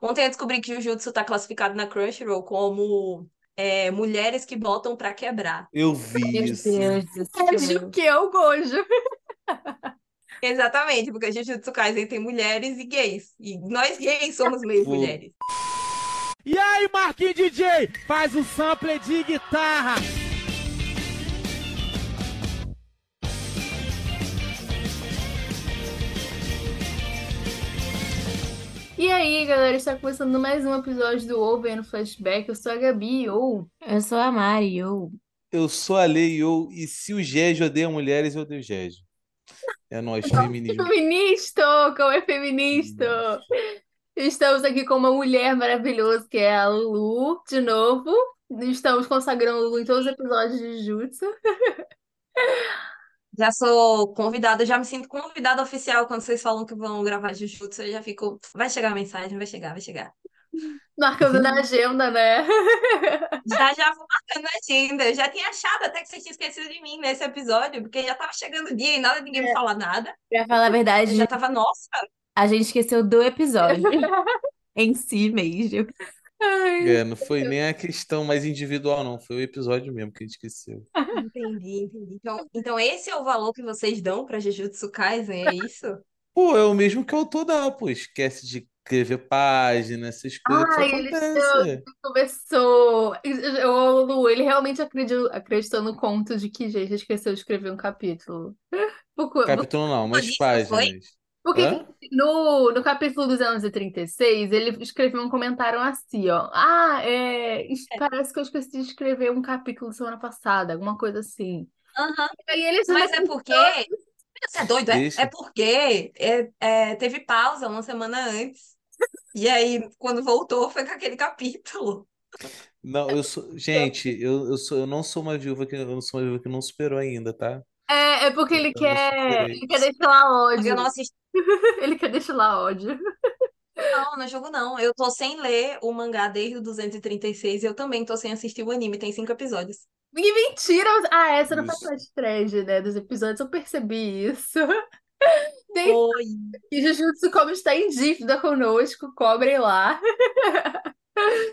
Ontem eu descobri que o Jujutsu tá classificado na Crunchyroll como é, mulheres que botam pra quebrar. Eu vi Meu isso. Deus do É que é o Gojo. Exatamente, porque Jujutsu Kaisen tem mulheres e gays. E nós gays somos meio Pô. mulheres. E aí, Marquinhos DJ, faz o sample de guitarra. E aí, galera, está começando mais um episódio do Over no Flashback. Eu sou a Gabi, ou Eu sou a Mari, eu. Eu sou a Lei eu, e se o Gégio odeia mulheres, eu odeio o Gégio. É nós, feminismo. feminista, como é feminista. Estamos aqui com uma mulher maravilhosa, que é a Lulu, de novo. Estamos consagrando Lulu em todos os episódios de Jutsu. Já sou convidada, já me sinto convidada oficial quando vocês falam que vão gravar Jujutsu. Eu já fico. Vai chegar a mensagem, vai chegar, vai chegar. Marcando na agenda, né? Já já vou marcando a agenda. Eu já tinha achado até que você tinha esquecido de mim nesse episódio, porque já tava chegando o dia e nada, ninguém me fala nada. Pra falar a Eu verdade, já tava, nossa, a gente esqueceu do episódio em si mesmo. Ai, É, não foi nem a questão mais individual, não. Foi o episódio mesmo que a gente esqueceu. entendi, entendi. Então, então esse é o valor que vocês dão pra Jujutsu Kaisen, é isso? Pô, é o mesmo que o autor dá, pô. Esquece de escrever página, essas coisas que Ai, ele acontece. começou. O Lu, ele realmente acreditou, acreditou no conto de que gente esqueceu de escrever um capítulo. Capítulo não, umas Isso, foi? páginas. Porque Hã? no, no capítulo 236, ele escreveu um comentário assim, ó. Ah, é, es- parece que eu esqueci de escrever um capítulo semana passada, alguma coisa assim. Aham. Aí ele Mas é porque. Você é doido? É, é porque é, é, teve pausa uma semana antes. E aí, quando voltou, foi com aquele capítulo. Não, eu sou. Gente, eu, eu, sou, eu não sou uma viúva que eu não sou uma viúva que não superou ainda, tá? É, é porque ele Eu não quer, ele quer destilar Porque eu ódio. não assisti. Ele quer destilar ódio. Não, não jogo não. Eu tô sem ler o mangá desde o 236 e eu também tô sem assistir o anime. Tem cinco episódios. Que mentira! Ah, essa não faz Isso. parte thread, né, dos episódios, eu percebi isso. Tem Oi. que Jujutsu como está em dívida conosco, cobrem lá.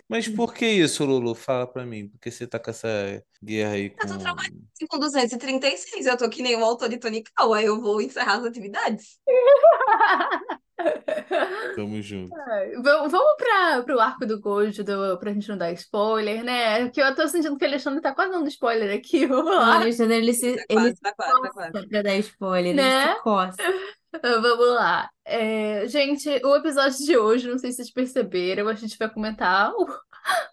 Mas por que isso, Lulu? Fala pra mim. Por que você tá com essa guerra aí Eu tô com. trabalhando com 236. Eu tô que nem o autor de Tonical. Aí eu vou encerrar as atividades. Tamo junto. Vamos, vamos para pro arco do Gojo, do, pra gente não dar spoiler, né? Porque eu tô sentindo que o Alexandre tá quase dando spoiler aqui. Vamos O lá. Alexandre, ele se, Tá ele quase, se tá quase, tá quase. pra dar spoiler, ele Né? se coça. Vamos lá. É, gente, o episódio de hoje, não sei se vocês perceberam, a gente vai comentar o,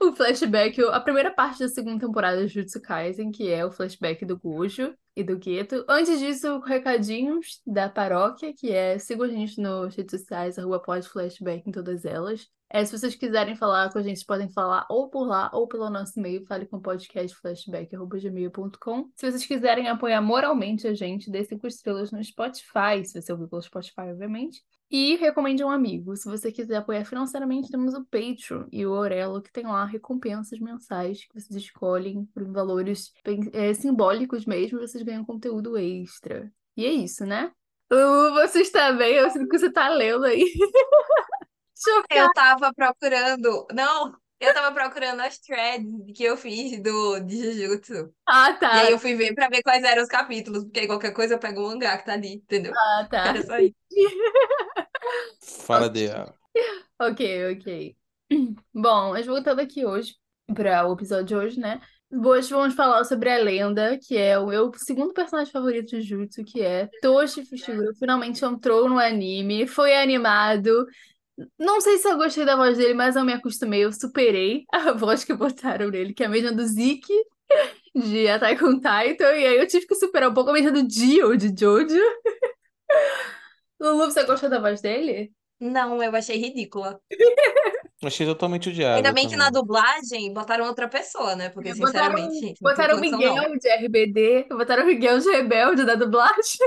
o flashback, a primeira parte da segunda temporada de Jujutsu Kaisen, que é o flashback do Gojo e do Geto. Antes disso, recadinhos da paróquia, que é sigam a gente nas redes sociais, arroba pode flashback em todas elas. É, se vocês quiserem falar com a gente, podem falar ou por lá ou pelo nosso e-mail, fale com podcastflashback.gmail.com. Se vocês quiserem apoiar moralmente a gente, dê cinco estrelas no Spotify, se você ouvir pelo Spotify, obviamente. E recomende um amigo. Se você quiser apoiar financeiramente, temos o Patreon e o Aurelo, que tem lá recompensas mensais que vocês escolhem por valores é, simbólicos mesmo, e vocês ganham conteúdo extra. E é isso, né? Uh, você está bem? Eu sinto que você está lendo aí. Eu tava procurando. Não, eu tava procurando as threads que eu fiz do de Jujutsu. Ah, E tá. aí eu fui ver pra ver quais eram os capítulos, porque aí qualquer coisa eu pego o mangá que tá ali, entendeu? Ah, tá. Era só isso. Fala dela. Ok, ok. Bom, mas voltando aqui hoje para o episódio de hoje, né? Hoje vamos falar sobre a lenda, que é o meu segundo personagem favorito de Jutsu, que é Toshi Fushiguro. Finalmente entrou no anime, foi animado. Não sei se eu gostei da voz dele, mas eu me acostumei, eu superei a voz que botaram nele, que é a mesma do Zeke de Attack on Titan, e aí eu tive que superar um pouco a mesma do Dio de Jojo. Lulu, você gostou da voz dele? Não, eu achei ridícula. Achei totalmente odiável Ainda bem que na também. dublagem botaram outra pessoa, né? Porque, Botaram, sinceramente, botaram o Miguel não. de RBD, botaram o Miguel de Rebelde da dublagem.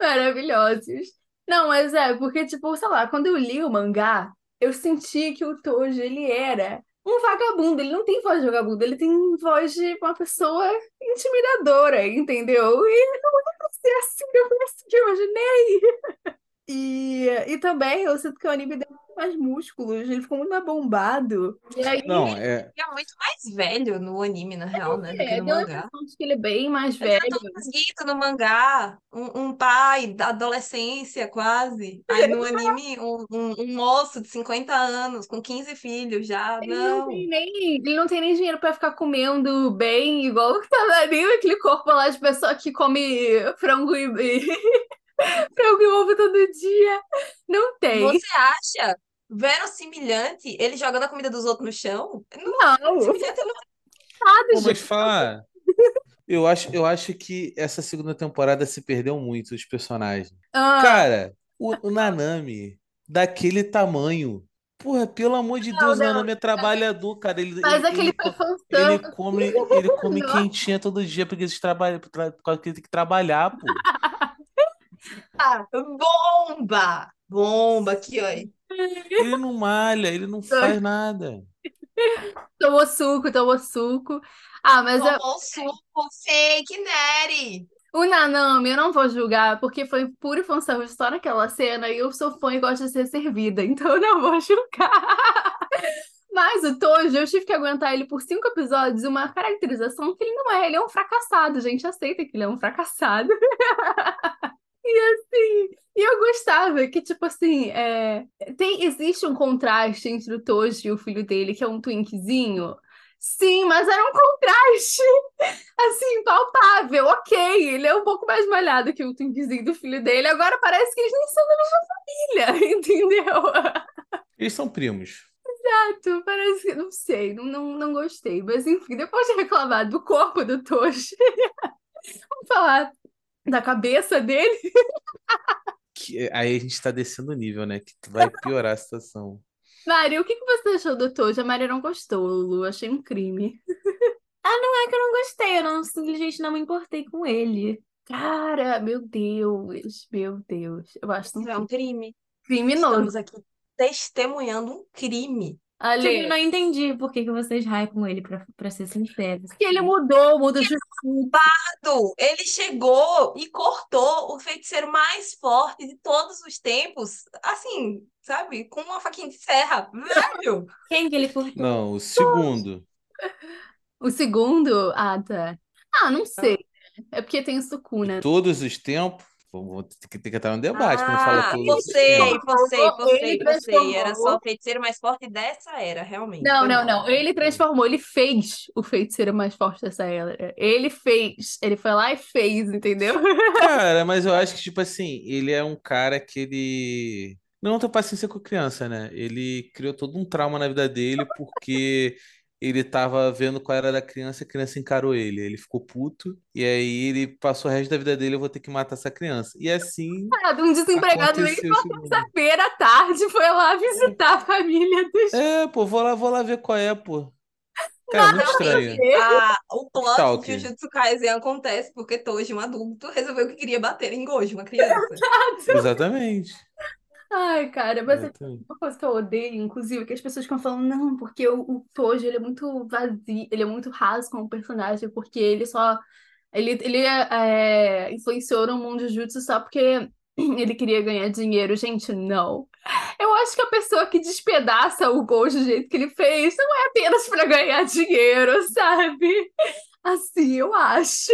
Maravilhosos. Não, mas é, porque, tipo, sei lá, quando eu li o mangá, eu senti que o Tojo, ele era um vagabundo. Ele não tem voz de vagabundo, ele tem voz de uma pessoa intimidadora, entendeu? E ele não é pra ser assim, não assim que eu imaginei. E, e também eu sinto que o anime deu mais músculos, ele ficou muito mais bombado. E aí, Não, é. Ele é muito mais velho no anime, na real, né? Do que é, no mangá. de que ele é bem mais Ele é velho. todo mosquito no mangá, um, um pai da adolescência, quase. Aí no anime, um, um, um moço de 50 anos, com 15 filhos já. Ele não Não. tem nem, ele não tem nem dinheiro pra ficar comendo bem, igual que tá ali, aquele corpo lá de pessoa que come frango e, frango e ovo todo dia. Não tem. Você acha verossimilhante ele jogando a comida dos outros no chão? Não, Não. verossimilhante não Nada, Pô, gente. mas falar. Eu acho, eu acho que essa segunda temporada se perdeu muito os personagens. Ah, Cara, o, o Nanami, daquele tamanho. Porra, pelo amor de Deus, o não. Nanami é trabalhador, cara. Ele, mas ele, aquele ele, ele come, ele come Não. quentinha todo dia porque eles trabalham, por causa que ele tem que trabalhar, pô. Ah, bomba! Bomba aqui, ó. Ele não malha, ele não faz nada. Tomou suco, tomou suco. Ah, mas eu- Tomou suco fake, Neri. o Nanami eu não vou julgar, porque foi puro fanservice só naquela cena e eu sou fã e gosto de ser servida, então eu não vou julgar. Mas o Tojo, eu tive que aguentar ele por cinco episódios, uma caracterização que ele não é, ele é um fracassado, a gente aceita que ele é um fracassado. E assim, e eu gostava que, tipo assim, é, tem, existe um contraste entre o Tojo e o filho dele, que é um twinkzinho. Sim, mas era um contraste, assim, palpável, ok. Ele é um pouco mais malhado que o twinkzinho do filho dele. Agora parece que eles nem são da mesma família, entendeu? Eles são primos. Exato, parece que, não sei, não, não, não gostei. Mas enfim, depois de reclamar do corpo do Tojo, vamos falar da cabeça dele. Que, aí a gente tá descendo o nível, né? Que vai piorar a situação. Mari, o que que você achou do Tojo? A Mari não gostou, Lulu. Achei um crime. Não é que eu não gostei, eu não, simplesmente não me importei com ele. Cara, meu Deus, meu Deus. Eu acho um Isso é um crime. criminoso. Estamos aqui testemunhando um crime. Tipo, Ale, eu não entendi por que que vocês hypam ele, pra, pra ser sincero. porque ele mudou, mudou de Ado, Ele chegou e cortou o feiticeiro mais forte de todos os tempos, assim, sabe? Com uma faquinha de serra. Velho! Quem que ele cortou? Não, o segundo. O segundo? Ah, tá. Ah, não sei. É porque tem o Sukuna. Todos os tempos. Vamos ter que, entrar no debate fala Ah, os sei, tempos. você, Ele você, você. Era só o feiticeiro mais forte dessa era, realmente. Não, não, não. Ele transformou, ele fez o feiticeiro mais forte dessa era. Ele fez. Ele foi lá e fez, entendeu? Cara, mas eu acho que, tipo assim, ele é um cara que ele não tem paciência com criança, né? Ele criou todo um trauma na vida dele porque ele tava vendo qual era da criança e a criança encarou ele. Ele ficou puto e aí ele passou o resto da vida dele, eu vou ter que matar essa criança. E assim Um desempregado meio terça-feira à tarde foi lá visitar a família dos. É, pô, vou lá, vou lá ver qual é, pô. Cara, muito estranho. Ah, o plot de Stalker. Jujutsu Kaisen acontece porque Toji, um adulto, resolveu que queria bater em Gojo, uma criança. Exatamente. Ai, cara, mas é Exatamente. uma coisa que eu odeio, inclusive, é que as pessoas ficam falando, não, porque o, o Toji, ele é muito vazio, ele é muito raso como personagem, porque ele só, ele, ele é, influenciou no mundo Jujutsu só porque ele queria ganhar dinheiro. Gente, não. Eu acho que a pessoa que despedaça o Gojo do jeito que ele fez não é apenas para ganhar dinheiro, sabe? Assim, eu acho.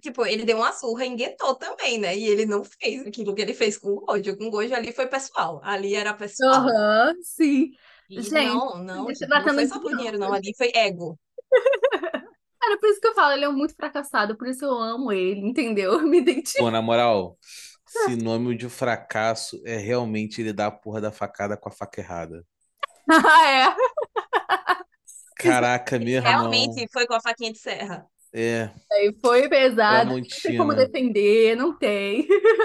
Tipo, ele deu uma surra em Geto também, né? E ele não fez aquilo que ele fez com o Gojo. Com o Gojo ali foi pessoal. Ali era pessoal. Aham, sim. E Gente, não, não, não foi só por não. dinheiro, não. Ali foi ego. Cara, por isso que eu falo, ele é muito fracassado, por isso eu amo ele, entendeu? Eu me identifico. Pô, na moral, sinônimo de fracasso é realmente ele dar a porra da facada com a faca errada. Ah, é. Caraca, meu irmão. Realmente foi com a faquinha de serra. É, foi pesado, não tem como defender, não tem.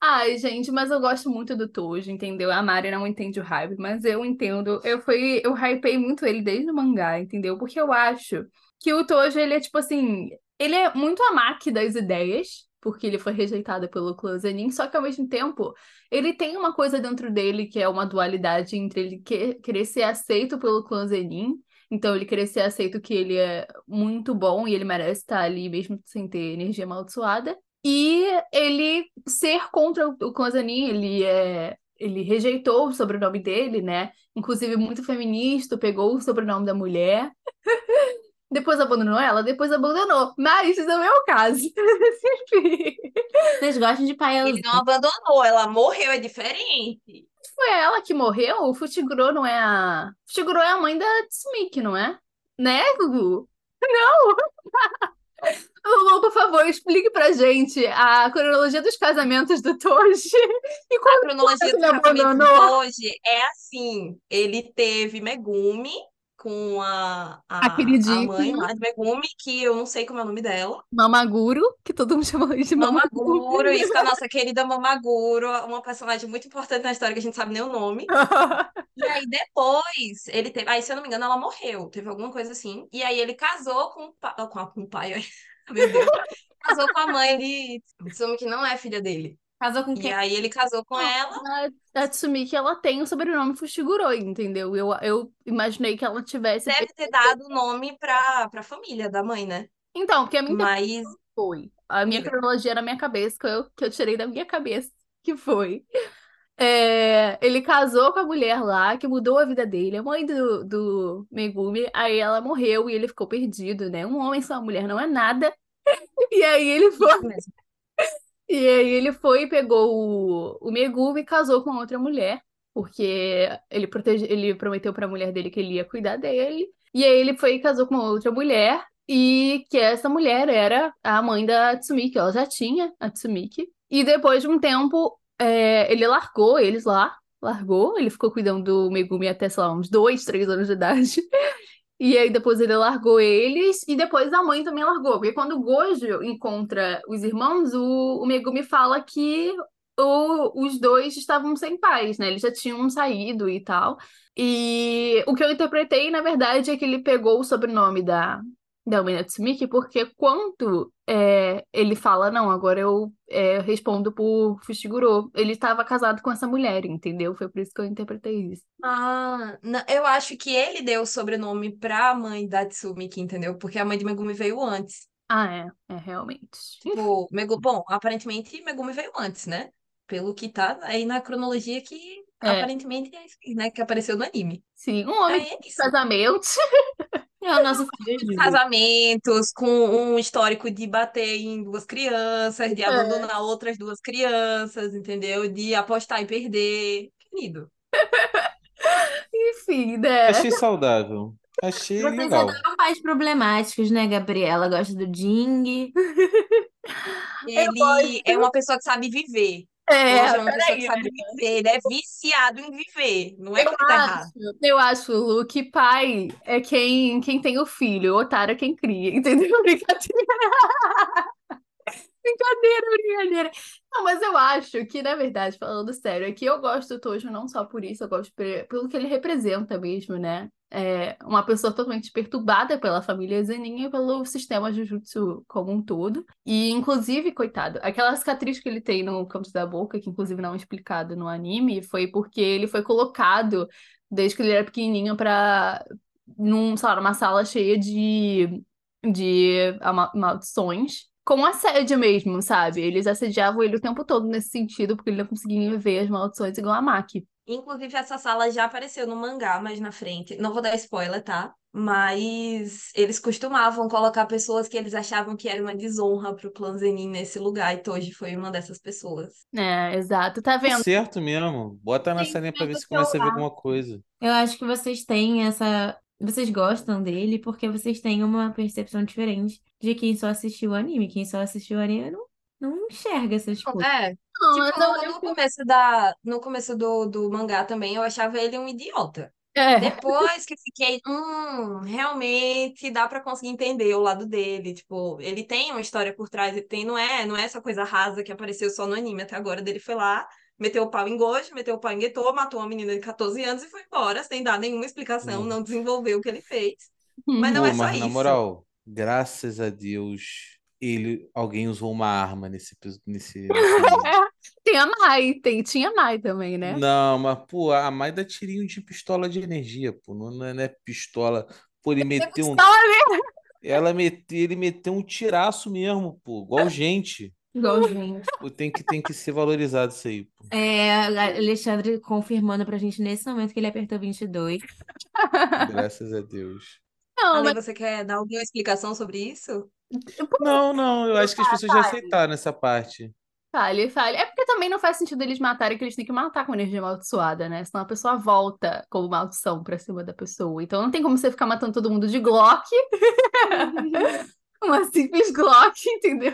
Ai, gente, mas eu gosto muito do Tojo, entendeu? A Mari não entende o hype, mas eu entendo. Eu fui, eu hypei muito ele desde o mangá, entendeu? Porque eu acho que o Tojo, ele é tipo assim, ele é muito a máquina das ideias, porque ele foi rejeitado pelo clã Zenin, só que ao mesmo tempo, ele tem uma coisa dentro dele que é uma dualidade entre ele que- querer ser aceito pelo clã Zenin, então ele querer ser aceito que ele é muito bom e ele merece estar ali mesmo sem ter energia amaldiçoada. E ele ser contra o Zenin, ele é ele rejeitou o sobrenome dele, né? Inclusive muito feminista, pegou o sobrenome da mulher. Depois abandonou ela, depois abandonou. Mas isso não é o caso. Vocês gostam de pai Ele não abandonou, ela morreu, é diferente. Foi ela que morreu? O Fushiguro não é a. Fushiguro é a mãe da Tsumiki, não é? Né, Gugu? Não! Lulu, por favor, explique pra gente a cronologia dos casamentos do Toji. E A quando cronologia do ele casamento de abandonou? hoje é assim: ele teve Megumi com a, A a, a mãe lá de Megumi, que eu não sei como é o nome dela. Mamaguro, que todo mundo chama de Mamaguro. Mamaguro, isso com a nossa querida Mamaguro, uma personagem muito importante na história que a gente sabe nem o nome. E aí depois ele teve, aí se eu não me engano ela morreu, teve alguma coisa assim. E aí ele casou com o pai, com, a- com o pai, meu Deus, casou com a mãe de Tsumi que não é filha dele. Casou com E quem? aí ele casou com ela. A, a Tsumiki, ela tem o sobrenome Fushiguro, entendeu? Eu, eu imaginei que ela tivesse... Deve ter dado o nome pra, pra família da mãe, né? Então, porque a minha Mas foi. A minha cronologia na minha cabeça, que eu, que eu tirei da minha cabeça, que foi. É, ele casou com a mulher lá, que mudou a vida dele, a mãe do, do Megumi, aí ela morreu e ele ficou perdido, né? Um homem sem uma mulher não é nada. E aí ele foi. E aí ele foi pegou o, o Megumi e casou com outra mulher, porque ele, protege, ele prometeu pra mulher dele que ele ia cuidar dele. E aí ele foi e casou com outra mulher, e que essa mulher era a mãe da Tsumiki, ela já tinha a Tsumiki. E depois de um tempo, é, ele largou eles lá, largou, ele ficou cuidando do Megumi até, sei lá, uns dois, três anos de idade. E aí depois ele largou eles, e depois a mãe também largou. Porque quando o Gojo encontra os irmãos, o, o Megumi fala que o- os dois estavam sem paz, né? Eles já tinham saído e tal. E o que eu interpretei, na verdade, é que ele pegou o sobrenome da, da Umina Tsumiki, porque quando é, ele fala, não, agora eu é, respondo por Fushiguro, ele estava casado com essa mulher, entendeu? Foi por isso que eu interpretei isso. Ah, na- eu acho que ele deu o sobrenome pra mãe da Tsumiki, entendeu? Porque a mãe de Megumi veio antes. Ah, é, é realmente. Tipo, bom, aparentemente Megumi veio antes, né? Pelo que tá aí na cronologia que É. aparentemente é isso, né? Que apareceu no anime. Sim, um homem é de casamento. É o nosso. Casamentos com um histórico de bater em duas crianças, de É. abandonar outras duas crianças, entendeu? De apostar e perder. Querido. Enfim, né? Achei saudável. Achei Vocês legal. adoram pais problemáticos, né, Gabriela? Gosta do Jing. Ele é uma pessoa que sabe viver. É, é peraí. sabe viver. Ele é viciado em viver. Não é Eu tá errado. eu acho, Lu, que pai é quem, quem tem o filho, otário é quem cria, entendeu? Brincadeira. Brincadeira, brincadeira. Não, mas eu acho que, na verdade, falando sério, é que eu gosto do Tojo não só por isso, eu gosto pe- pelo que ele representa mesmo, né? É uma pessoa totalmente perturbada pela família Zenin e pelo sistema Jujutsu como um todo. E, inclusive, coitado, aquela cicatriz que ele tem no canto da boca, que inclusive não é explicado no anime, foi porque ele foi colocado desde que ele era pequenininho pra, num, sei lá, numa sala cheia de, de maldições. Com assédio mesmo, sabe? Eles assediavam ele o tempo todo nesse sentido, porque ele não conseguia ver as maldições igual a Maki. Inclusive, essa sala já apareceu no mangá mais na frente. Não vou dar spoiler, tá? Mas eles costumavam colocar pessoas que eles achavam que era uma desonra pro clã Zenin nesse lugar. E Toji foi uma dessas pessoas. É, exato. Tá Tá vendo? certo mesmo. Bota na salinha pra ver se começa a ver alguma coisa. Eu acho que vocês têm essa. Vocês gostam dele porque vocês têm uma percepção diferente de quem só assistiu o anime. Quem só assistiu o anime não, não enxerga essas coisas. É, Não, tipo, eu- no, começo da, no começo do, do mangá também eu achava ele um idiota. É, Depois que eu fiquei, hum, realmente dá pra conseguir entender o lado dele. Tipo, ele tem uma história por trás, ele tem, não é, não é essa coisa rasa que apareceu só no anime até agora. Dele foi lá, meteu o pau em Gojo, meteu o pau em Getou, matou uma menina de 14 anos e foi embora, sem dar nenhuma explicação, Hum. não desenvolveu o que ele fez. Mas não Pô, é só mas na isso. moral, graças a Deus, ele, alguém usou uma arma nesse, nesse, nesse... tem a Mai, tem, tinha a Mai também, né? Não, mas, pô, a Mai dá tirinho de pistola de energia, pô. Não, não é é pistola. Pô, ele meteu um. Pistola Ela meteu, ele meteu um tiraço mesmo, pô. Igual gente. Igualzinho. Tem que, tem que ser valorizado isso aí. pô. É, Alexandre confirmando pra gente nesse momento que ele apertou 22. Graças a Deus. Não, Ale, mas você quer dar alguma explicação sobre isso? Não, não, eu acho que as pessoas já aceitaram essa parte. fale, fale. É porque também não faz sentido eles matarem, que eles têm que matar com energia amaldiçoada, né? Senão a pessoa volta como maldição pra cima da pessoa. Então não tem como você ficar matando todo mundo de Glock. Uma simples Glock, entendeu?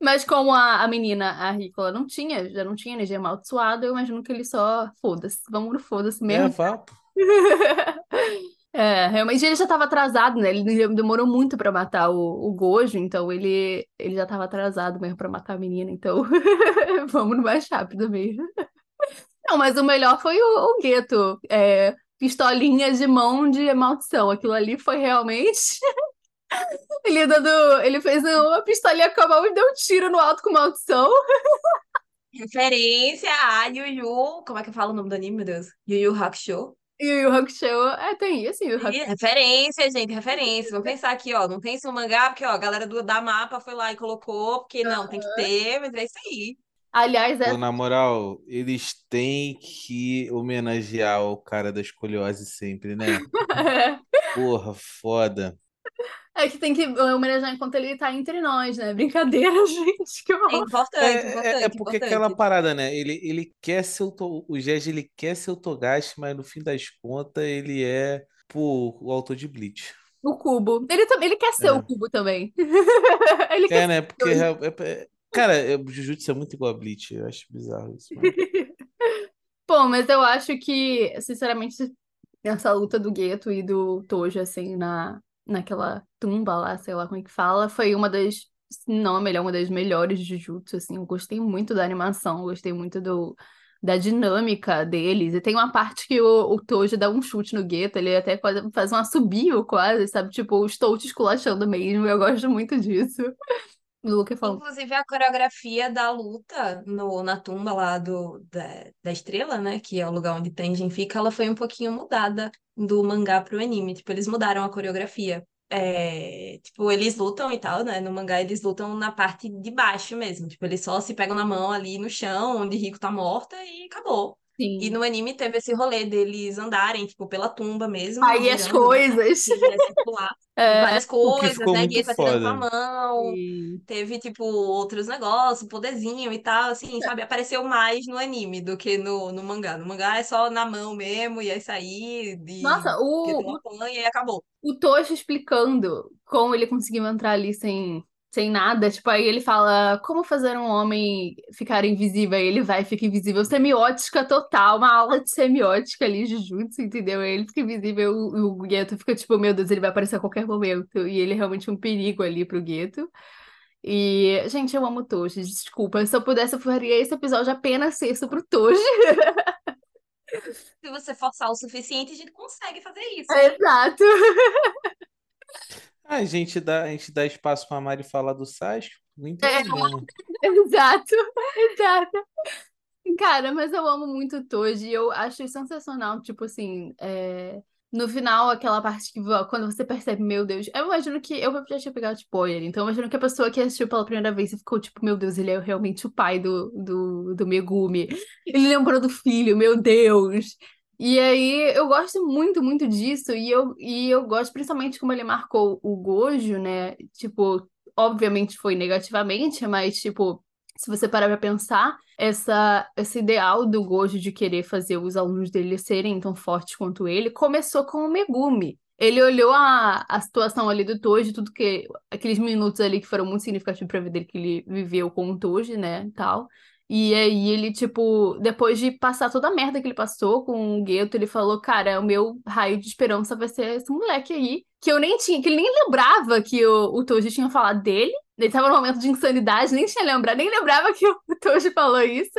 Mas como a, a menina, a Ricola, não tinha, já não tinha energia amaldiçoada, eu imagino que ele só, foda-se, vamos no foda-se É, mesmo. vá, pô. É, realmente ele já estava atrasado, né? Ele demorou muito para matar o, o Gojo, então ele, ele já estava atrasado mesmo para matar a menina, então vamos no mais rápido mesmo. Não, mas o melhor foi o, o Gueto, é, pistolinha de mão de maldição. Aquilo ali foi realmente. Ele dando. Ele fez uma pistolinha com a mão e deu um tiro no alto com maldição. Referência a Yu Yu. Como é que fala o nome do anime, meu Deus? Yu Yu Hakusho. E o Hakusho. É, tem assim, o Hakusho. Referência, gente, referência. Vamos pensar aqui, ó. Não tem isso no mangá, porque, ó, a galera do, da mapa foi lá e colocou, porque não, tem que ter, mas é isso aí. Aliás, é na moral, eles têm que homenagear o cara da escoliose sempre, né? Porra, foda. É que tem que homenagear enquanto ele tá entre nós, né? Brincadeira, gente. Que É importante, É, importante, é, é porque importante. aquela parada, né? Ele, ele quer ser o, To- o Jeje, ele quer ser o Togashi, mas no fim das contas ele é, pô, o autor de Bleach. O cubo. Ele, também, ele quer ser É. o cubo também. ele É, quer né? Porque, é- é- cara, é, o Jujutsu é muito igual a Bleach. Eu acho bizarro isso. mano. Bom, mas eu acho que, sinceramente, essa luta do Geto e do Tojo, assim, na, naquela tumba lá, sei lá como é que fala, foi uma das, se não a melhor, uma das melhores de Jujutsu, assim. Eu gostei muito da animação, gostei muito do, da dinâmica deles. E tem uma parte que o, o Tojo dá um chute no Geto, ele até quase faz um assobio quase, sabe? Tipo, estou te esculachando mesmo, eu gosto muito disso. Falou. Inclusive, a coreografia da luta no, na tumba lá do, da, da estrela, né? Que é o lugar onde Tenjin fica, ela foi um pouquinho mudada do mangá pro anime. Tipo, eles mudaram a coreografia. É, tipo, eles lutam e tal, né? No mangá eles lutam na parte de baixo mesmo. Tipo, eles só se pegam na mão ali no chão, onde Rico tá morta e acabou. E Sim. no anime teve esse rolê deles andarem, tipo, pela tumba mesmo, Aí as né? coisas. E, né. É, várias coisas, né? Guia tá tirando com a mão. sim. Teve, tipo, outros negócios, poderzinho e tal, assim, sabe? Apareceu mais no anime do que no, no mangá. No mangá é só na mão mesmo, e aí, e Nossa, o, apanha e acabou. o Tojo explicando como ele conseguiu entrar ali sem, sem nada, tipo, aí ele fala como fazer um homem ficar invisível, aí ele vai e fica invisível, semiótica total, uma aula de semiótica ali, Jujutsu, entendeu? Aí ele fica invisível, o, o Geto fica tipo, meu Deus, ele vai aparecer a qualquer momento, e ele é realmente um perigo ali pro Geto. E, gente, eu amo o Tojo, desculpa, se eu pudesse eu faria esse episódio apenas isso pro Tojo. Se você forçar o suficiente, a gente consegue fazer isso. Exato. A gente dá, a gente dá espaço pra Mari falar do Sasuke. Não tem É. Exato, exato. Cara, mas eu amo muito o Toji, eu acho sensacional, tipo assim, é, no final, aquela parte que quando você percebe, meu Deus, eu imagino que eu já tinha pegado spoiler, então eu imagino que a pessoa que assistiu pela primeira vez e ficou tipo, meu Deus, ele é realmente o pai do, do, do Megumi. Ele lembrou do filho, meu Deus. E aí eu gosto muito, muito disso, e eu, e eu gosto principalmente como ele marcou o Gojo, né? Tipo, obviamente foi negativamente, mas tipo, se você parar pra pensar, essa, esse ideal do Gojo de querer fazer os alunos dele serem tão fortes quanto ele começou com o Megumi. Ele olhou a, a situação ali do Toji, tudo que aqueles minutos ali que foram muito significativos pra vida dele que ele viveu com o Toji, né, tal. E aí ele, tipo, depois de passar toda a merda que ele passou com o Geto, ele falou, cara, o meu raio de esperança vai ser esse moleque aí, que eu nem tinha, que ele nem lembrava que o, o Toji tinha falado dele. Ele tava num momento de insanidade, nem tinha lembrado, nem lembrava que o Toji falou isso.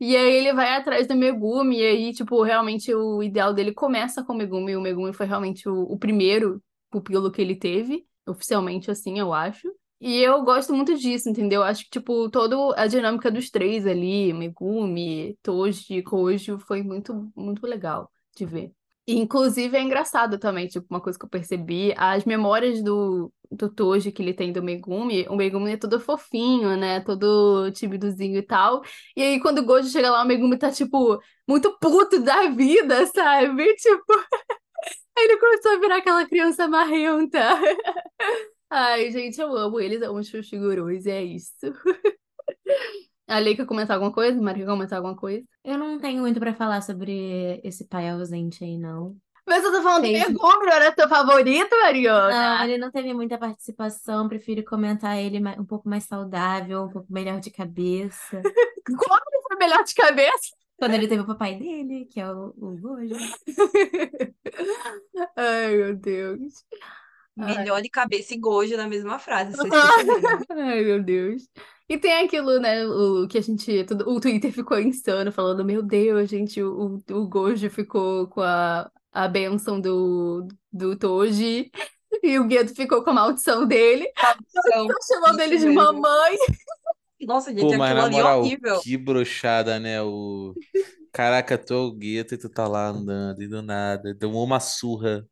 E aí ele vai atrás do Megumi, e aí, tipo, realmente o ideal dele começa com o Megumi, e o Megumi foi realmente o, o primeiro pupilo que ele teve, oficialmente assim, eu acho. E eu gosto muito disso, entendeu? Acho que, tipo, toda a dinâmica dos três ali, Megumi, Toji, Kojo, foi muito, muito legal de ver. Inclusive, é engraçado também, tipo, uma coisa que eu percebi, as memórias do, do Toji que ele tem do Megumi, o Megumi é todo fofinho, né? Todo timidozinho e tal. E aí, quando o Gojo chega lá, o Megumi tá, tipo, muito puto da vida, sabe? Tipo. Aí ele começou a virar aquela criança marrenta. Ai, gente, eu amo eles, amo os e é isso. A Lei quer comentar alguma coisa? Mari quer comentar alguma coisa? Eu não tenho muito pra falar sobre esse pai ausente aí, não. Mas eu tô falando do Fez- Megumi, não era teu favorito, Mariana? Não, ele não teve muita participação, prefiro comentar ele um pouco mais saudável, um pouco melhor de cabeça. Como ele foi melhor de cabeça? Quando ele teve o papai dele, que é o, o Gojo. Ai, meu Deus. Melhor de cabeça e gojo na mesma frase. Ai, meu Deus. E tem aquilo, né, o que a gente, tudo- o Twitter ficou insano, falando, meu Deus, gente, o, o Gojo ficou com a, a bênção do, do Toji, e o Gueto ficou com a maldição dele, tá chamando ele de mesmo. mamãe. Nossa, gente, Pô, mas aquilo ali é moral, horrível. que broxada, né? O... Caraca, tu é o gueto e tu tá lá andando e do nada. Deu uma surra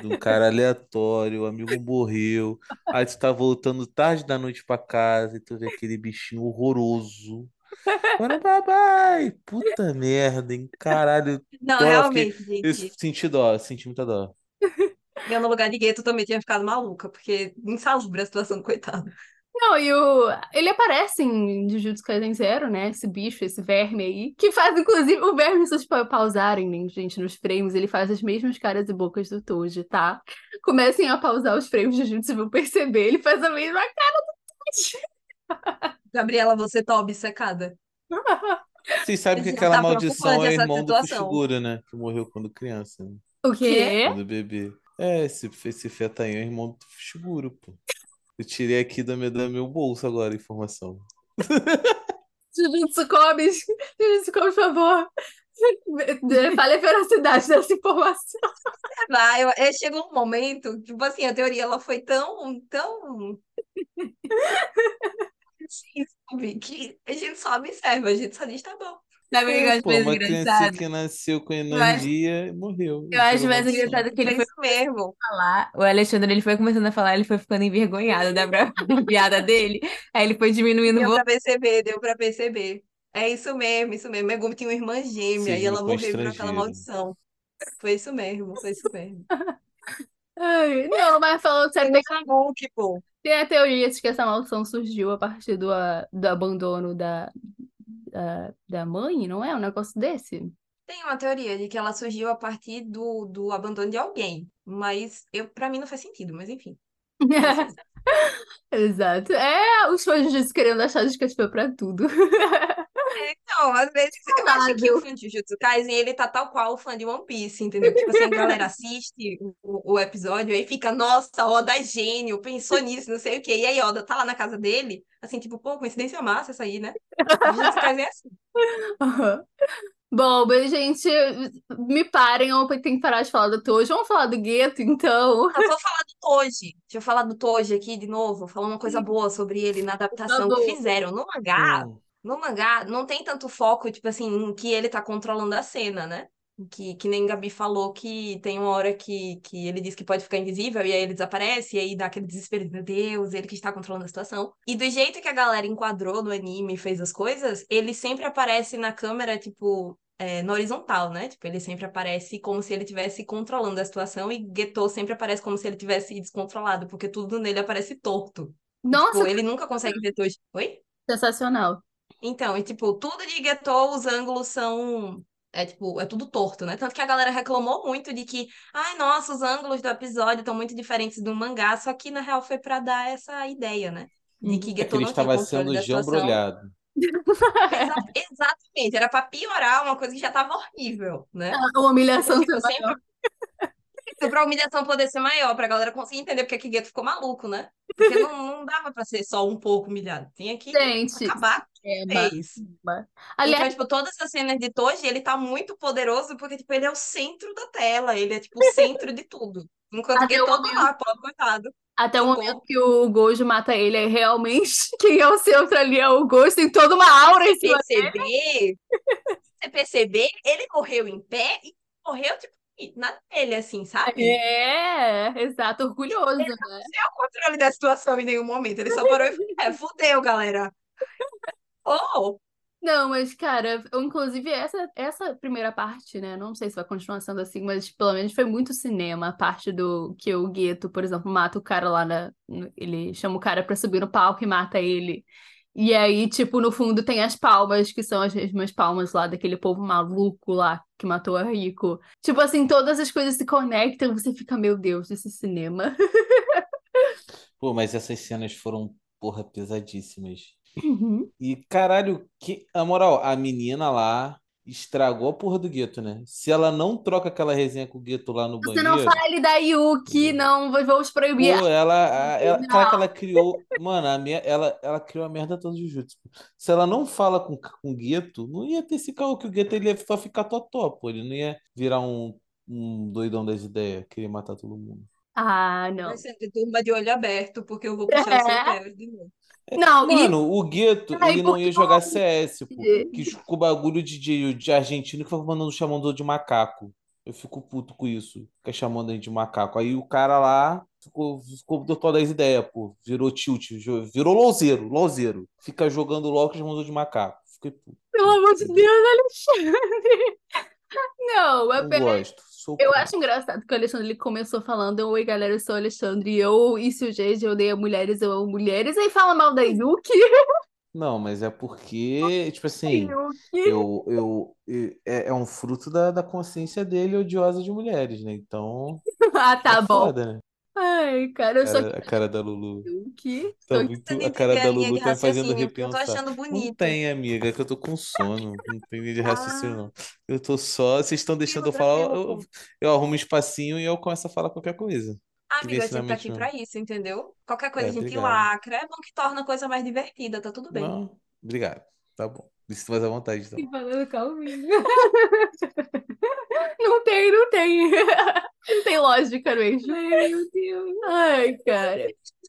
de um cara aleatório, o amigo morreu. Aí tu tá voltando tarde da noite pra casa e tu vê aquele bichinho horroroso. Bora, babai! Puta merda, hein? Caralho. Não, Dó, eu realmente, Eu gente. senti dó, senti muita dó. Eu no lugar de Gueto também tinha ficado maluca, porque insalubre a situação do coitado. Não, e o... ele aparece em Jujutsu Kaisen Zero, né? Esse bicho, esse verme aí, que faz, inclusive, o verme, se vocês pa- pausarem, né, gente, nos frames, ele faz as mesmas caras e bocas do Toji, tá? Comecem a pausar os frames de Jujutsu e vão perceber, ele faz a mesma Gabriela, você tá obcecada. Vocês sabem que Ele aquela tá maldição é irmão do situação. Fushiguro, né? Que morreu quando criança, né? O quê? Quando bebê. É, esse, esse feto aí é irmão do Fushiguro, pô. Eu tirei aqui do meu, do meu bolso agora a informação. Jujutsu Comes, Jujutsu Comes, por favor. Fale a veracidade dessa informação. Vai, eu, eu- chegou um momento, tipo assim, a teoria ela foi tão, tão. Assim, sabe? Que a gente só observa, a gente só diz, tá bom. Sabe o que eu É, acho pô, mais uma criança engraçado? que nasceu com energia e morreu. Eu acho mais engraçado que ele É foi isso mesmo. falar, o Alexandre ele foi começando a falar, ele foi ficando envergonhado da piada dele, aí ele foi diminuindo o Deu pra perceber, deu pra perceber. É isso mesmo, isso mesmo. Megumi tinha uma irmã gêmea Signo e ela morreu por aquela maldição. Foi isso mesmo, foi isso mesmo. Ai, não, mas falando sério, tem, pô. tem a teoria de que essa maldição surgiu a partir do, a- do abandono da, da, da mãe, não é? Um negócio desse? Tem uma teoria de que ela surgiu a partir do, do abandono de alguém, mas eu, pra mim não faz sentido, mas enfim. Exato. É, os fãs de querendo achar justificativa pra tudo. Então, às vezes eu acho que o fã de Jujutsu Kaisen, ele tá tal qual o fã de One Piece, entendeu? Tipo assim, a galera assiste o, o episódio e aí fica, nossa, Oda é gênio, pensou nisso, não sei o quê. E aí Oda tá lá na casa dele, assim, tipo, pô, coincidência massa essa aí, né? Jujutsu Kaisen é assim. Aham. Bom, mas, gente, me parem, eu tenho que parar de falar do Tojo. Vamos falar do Gueto, então. Eu vou falar do Toji. Deixa eu falar do Toji aqui de novo, falar uma coisa boa sobre ele na adaptação que fizeram. No mangá, Hum. No mangá, não tem tanto foco, tipo assim, em que ele tá controlando a cena, né? Que, que nem Gabi falou que tem uma hora que, que ele diz que pode ficar invisível e aí ele desaparece e aí dá aquele desespero, meu Deus, ele que está controlando a situação. E do jeito que a galera enquadrou no anime e fez as coisas, ele sempre aparece na câmera, tipo, é, na horizontal, né? Tipo, ele sempre aparece como se ele estivesse controlando a situação e Geto sempre aparece como se ele tivesse descontrolado, porque tudo nele aparece torto. Nossa, Tipo, ele nunca consegue ver Toji. Oi? sensacional. Então, e tipo, tudo de Geto, os ângulos são. É tipo, é tudo torto, né? Tanto que a galera reclamou muito de que, ai, nossa, os ângulos do episódio estão muito diferentes do mangá, só que na real foi pra dar essa ideia, né? De que É que Geto ele não tinha estava controle sendo jambrolhado. Exa- exatamente, era pra piorar uma coisa que já tava horrível, né? A humilhação Tipo, sempre Isso, pra humilhação poder ser maior, pra galera conseguir entender porque que Geto ficou maluco, né? Porque não, não dava pra ser só um pouco humilhado. Tinha que Gente, acabar é, o vez. Então, aliás, tipo, todas as cenas de Toji, ele tá muito poderoso porque, tipo, ele é o centro da tela. Ele é, tipo, o centro de tudo. Enquanto Até que todo momento. lá, pobre coitado. até o momento que o Gojo mata ele, é realmente quem é o centro ali é o Gojo, tem toda uma aura em cima. Perceber... Você perceber, ele morreu em pé e morreu, tipo, na dele, assim, sabe? É, exato, orgulhoso, né? é o controle da situação em nenhum momento. Ele só parou e falou, é, fudeu, galera. Oh, Não, mas, cara, eu, inclusive, essa, essa primeira parte, né? Não sei se vai continuar sendo assim, mas pelo menos foi muito cinema. A parte do que o Gueto, por exemplo, mata o cara lá na. Ele chama o cara pra subir no palco e mata ele. E aí, tipo, no fundo tem as palmas, que são as mesmas palmas lá daquele povo maluco lá que matou a Rico. Tipo assim, todas as coisas se conectam, você fica, meu Deus, esse cinema. Pô, mas essas cenas foram, porra, pesadíssimas. Uhum. E caralho, que, a moral, a menina lá estragou a porra do gueto, né? Se ela não troca aquela resenha com o gueto lá no Você não banheiro, fale da Yuki, não, vamos proibir. pô, ela, a- ela, Não. cara, que ela criou, mano, a mer- ela, ela criou a merda toda de Jujutsu. Se ela não fala com, com o gueto, não ia ter esse caô que o gueto ele ia só ficar totó, pô, ele não ia virar um, um doidão das ideias, querer matar todo mundo. Ah, não. vai ser de turma de olho aberto, porque eu vou puxar o seu É. pé de novo. Não, e Mano, o Gueto, Ai, ele não ia jogar CS, pô. Gente. Que o bagulho de, de, de argentino que foi mandando chamando de macaco. Eu fico puto com isso. Fica chamando a gente de macaco. Aí o cara lá ficou, ficou doutor das ideias, pô. Virou tilt, virou louzeiro, louzeiro. Fica jogando LOL que chamando de macaco. Fiquei puto. pelo amor de Deus, Alexandre. Não, é Não pe- gosto. Eu acho engraçado que o Alexandre ele começou falando: Oi, galera, eu sou o Alexandre. Eu, isso, gente, eu odeio mulheres, eu amo mulheres. Aí fala mal da Yuki. Não, mas é porque, tipo assim, eu, eu, eu- é, é um fruto da, da consciência dele odiosa de mulheres, né? Então, Ah, tá é bom. foda, né? Ai, cara, eu Cara- a cara da Lulu. Yuki. Tá Sou muito, a que cara da Lulu tá me fazendo eu tô repensar. achando Não bonito. tem, amiga, que eu tô com sono. Não tem linha de raciocínio, Ah. não. Eu tô só. Vocês estão deixando eu Tranquilo, falar, eu, tranquilo. eu arrumo um espacinho e eu começo a falar qualquer coisa. Que Amigo, a gente tá aqui não. pra isso, entendeu? Qualquer coisa É, a gente obrigado. lacra, é bom que torna a coisa mais divertida, tá tudo bem. Não, obrigado. Tá bom. Me sinto mais à vontade, então. E falando calminho. Não tem, não tem. Não tem lógica mesmo. Ai, meu Deus. Ai, cara.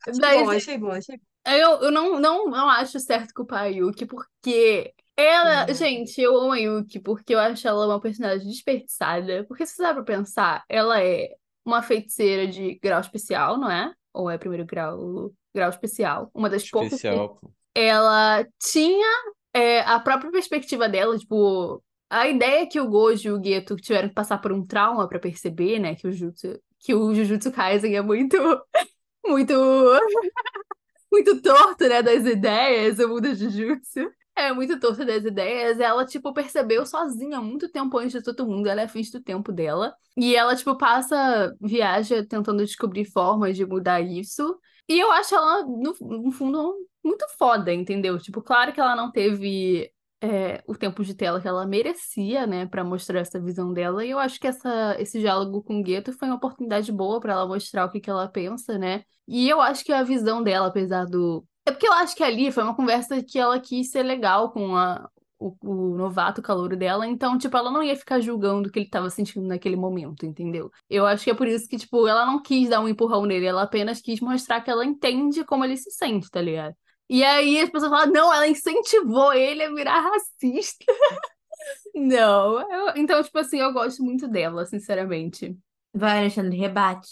Achei Daí, bom, achei bom, achei bom. Eu, eu não, não, não acho certo culpar a Yuki, porque ela. Uhum. Gente, eu amo a Yuki porque eu acho ela uma personagem desperdiçada. Porque se você dá pra pensar, ela é uma feiticeira de grau especial, não é? Ou é primeiro grau, grau especial? Uma das poucas. que- Especial, pô. Ela tinha é, a própria perspectiva dela, tipo. A ideia que o Gojo e o Geto tiveram que passar por um trauma pra perceber, né, que o Jutsu, que o Jujutsu Kaisen é muito, muito muito torto, né, das ideias, o mundo Jujutsu. É muito torto das ideias. Ela, tipo, percebeu sozinha muito tempo antes de todo mundo. Ela é frente do tempo dela. E ela, tipo, passa, viaja tentando descobrir formas de mudar isso. E eu acho ela, no, no fundo, muito foda, entendeu? Tipo, claro que ela não teve é, o tempo de tela que ela merecia, né, pra mostrar essa visão dela. E eu acho que essa, esse diálogo com o Gueto foi uma oportunidade boa pra ela mostrar o que, que ela pensa, né? E eu acho que a visão dela, apesar do. É porque eu acho que ali foi uma conversa que ela quis ser legal com a, o, o novato calouro dela, então, tipo, ela não ia ficar julgando o que ele tava sentindo naquele momento, entendeu? Eu acho que é por isso que, tipo, ela não quis dar um empurrão nele, ela apenas quis mostrar que ela entende como ele se sente, tá ligado? E aí as pessoas falam, não, ela incentivou ele a virar racista. Não, eu- então, tipo assim, eu gosto muito dela, sinceramente. Vai, Alexandre, rebate.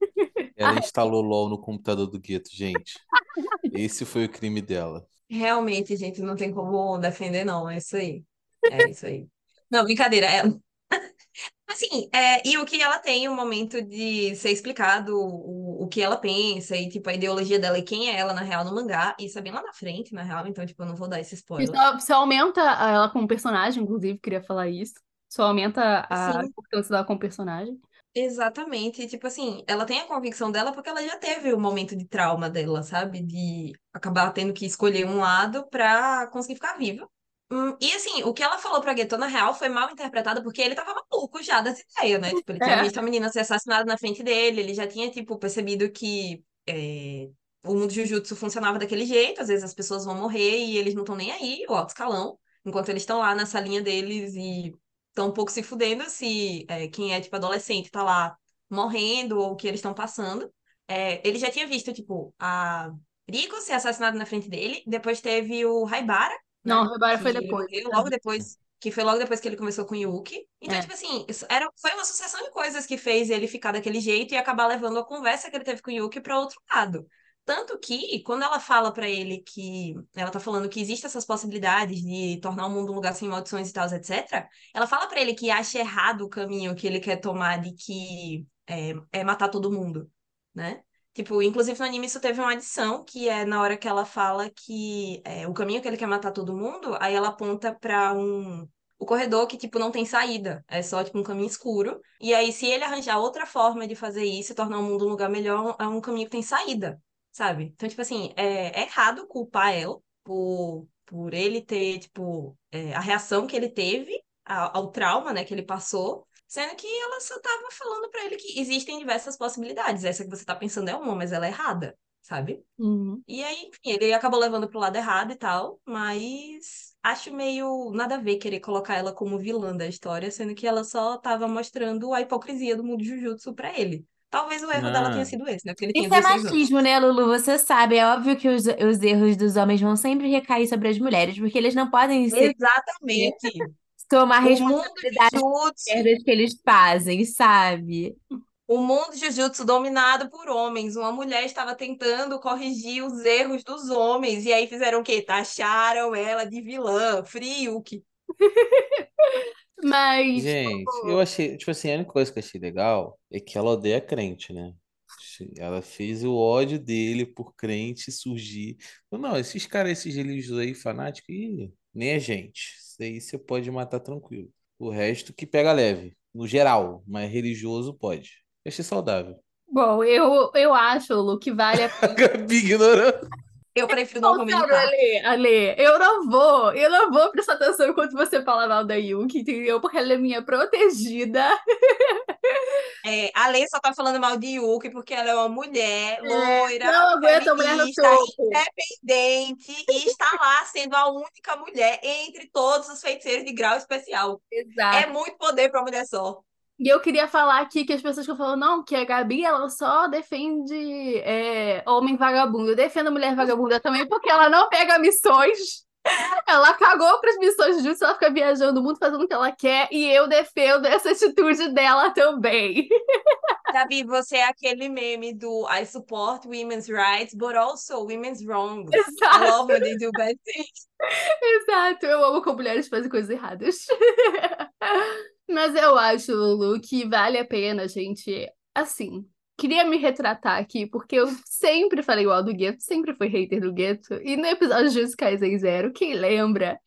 Ela instalou LOL no computador do Gueto, gente. Esse foi o crime dela. Realmente, gente, não tem como defender, não. É isso aí. É isso aí. Não, brincadeira. Assim, é, e o que ela tem o momento de ser explicado o, o que ela pensa e, tipo, a ideologia dela e quem é ela, na real, no mangá. Isso é bem lá na frente, na real, então, tipo, eu não vou dar esse spoiler. só, só aumenta ela como personagem, inclusive, queria falar isso. Só aumenta a Sim. importância dela como personagem. Exatamente. Tipo assim, ela tem a convicção dela porque ela já teve o momento de trauma dela, sabe? De acabar tendo que escolher um lado pra conseguir ficar viva. Hum, e assim, o que ela falou pra Geto, na real, foi mal interpretado porque ele tava maluco já das ideias, né? Tipo, ele tinha É. visto a menina ser assassinada na frente dele, ele já tinha, tipo, percebido que é, o mundo Jujutsu funcionava daquele jeito, às vezes as pessoas vão morrer e eles não estão nem aí, o alto escalão, enquanto eles estão lá na salinha deles e estão um pouco se fudendo se é, quem é, tipo, adolescente tá lá morrendo ou o que eles estão passando. É, ele já tinha visto, tipo, a Rico ser assassinada na frente dele, depois teve o Haibara, Não, né? Rebara foi depois. morreu logo depois. que foi logo depois que ele conversou com o Yuki. Então, É. tipo assim, era, foi uma sucessão de coisas que fez ele ficar daquele jeito e acabar levando a conversa que ele teve com o Yuki para outro lado. Tanto que, quando ela fala pra ele que. Ela tá falando que existem essas possibilidades de tornar o mundo um lugar sem maldições e tal, etc. Ela fala pra ele que acha errado o caminho que ele quer tomar de que é, é matar todo mundo, né? Tipo, inclusive no anime isso teve uma adição, que é na hora que ela fala que é, o caminho que ele quer matar todo mundo, aí ela aponta pra um. O corredor que, tipo, não tem saída. É só, tipo, um caminho escuro. E aí, se ele arranjar outra forma de fazer isso e tornar o mundo um lugar melhor, é um caminho que tem saída sabe? Então, tipo assim, é, é errado culpar ela por, por ele ter, tipo, é, a reação que ele teve ao, ao trauma, né, que ele passou, sendo que ela só tava falando pra ele que existem diversas possibilidades. Essa que você tá pensando é uma, mas ela é errada, sabe? Uhum. E aí, enfim, ele acabou levando pro lado errado e tal, mas acho meio nada a ver querer colocar ela como vilã da história, sendo que ela só tava mostrando a hipocrisia do mundo Jujutsu pra ele. Talvez o erro dela tenha sido esse, né? Porque ele Isso é 16 anos. machismo, né, Lulu? Você sabe, é óbvio que os, os erros dos homens vão sempre recair sobre as mulheres, porque eles não podem se Exatamente. Tomar responsabilidade das merdas que eles fazem, sabe? o mundo Jujutsu dominado por homens. Uma mulher estava tentando corrigir os erros dos homens. E aí fizeram o quê? Taxaram ela de vilã, Friuki. Mas Gente, eu achei, tipo assim, a única coisa que eu achei legal é que ela odeia crente, né? Ela fez o ódio dele por crente surgir. Não, esses caras, esses religiosos aí, fanáticos, ih, nem a gente. Isso aí você pode matar tranquilo. O resto que pega leve, no geral, mas religioso pode. Achei saudável. Bom, eu, eu acho, Lu, que vale a A Gabi ignorando. Eu prefiro não comentar. Ale, Ale, eu não vou, eu não vou prestar atenção enquanto você fala mal da Yuki, entendeu? Porque ela é minha protegida. É, a Lei só tá falando mal de Yuki porque ela é uma mulher loira, não aguento mulher no topo. independente e está lá sendo a única mulher entre todos os feiticeiros de grau especial. Exato. É muito poder pra uma mulher só. E eu queria falar aqui que as pessoas que falam, não, que a Gabi, ela só defende é, homem vagabundo. Eu defendo mulher vagabunda também porque ela não pega missões. Ela cagou para as missões de justiça, ela fica viajando o mundo fazendo o que ela quer e eu defendo essa atitude dela também. Gabi, você é aquele meme do I support women's rights, but also women's wrongs. I Exato, love when they do bad things. exato. Eu amo quando mulheres fazem coisas erradas. Mas eu acho, Lulu, que vale a pena, gente. Assim, queria me retratar aqui, porque eu sempre falei igual do Gueto, sempre fui hater do Gueto. E no episódio de Kaisen Zero, quem lembra?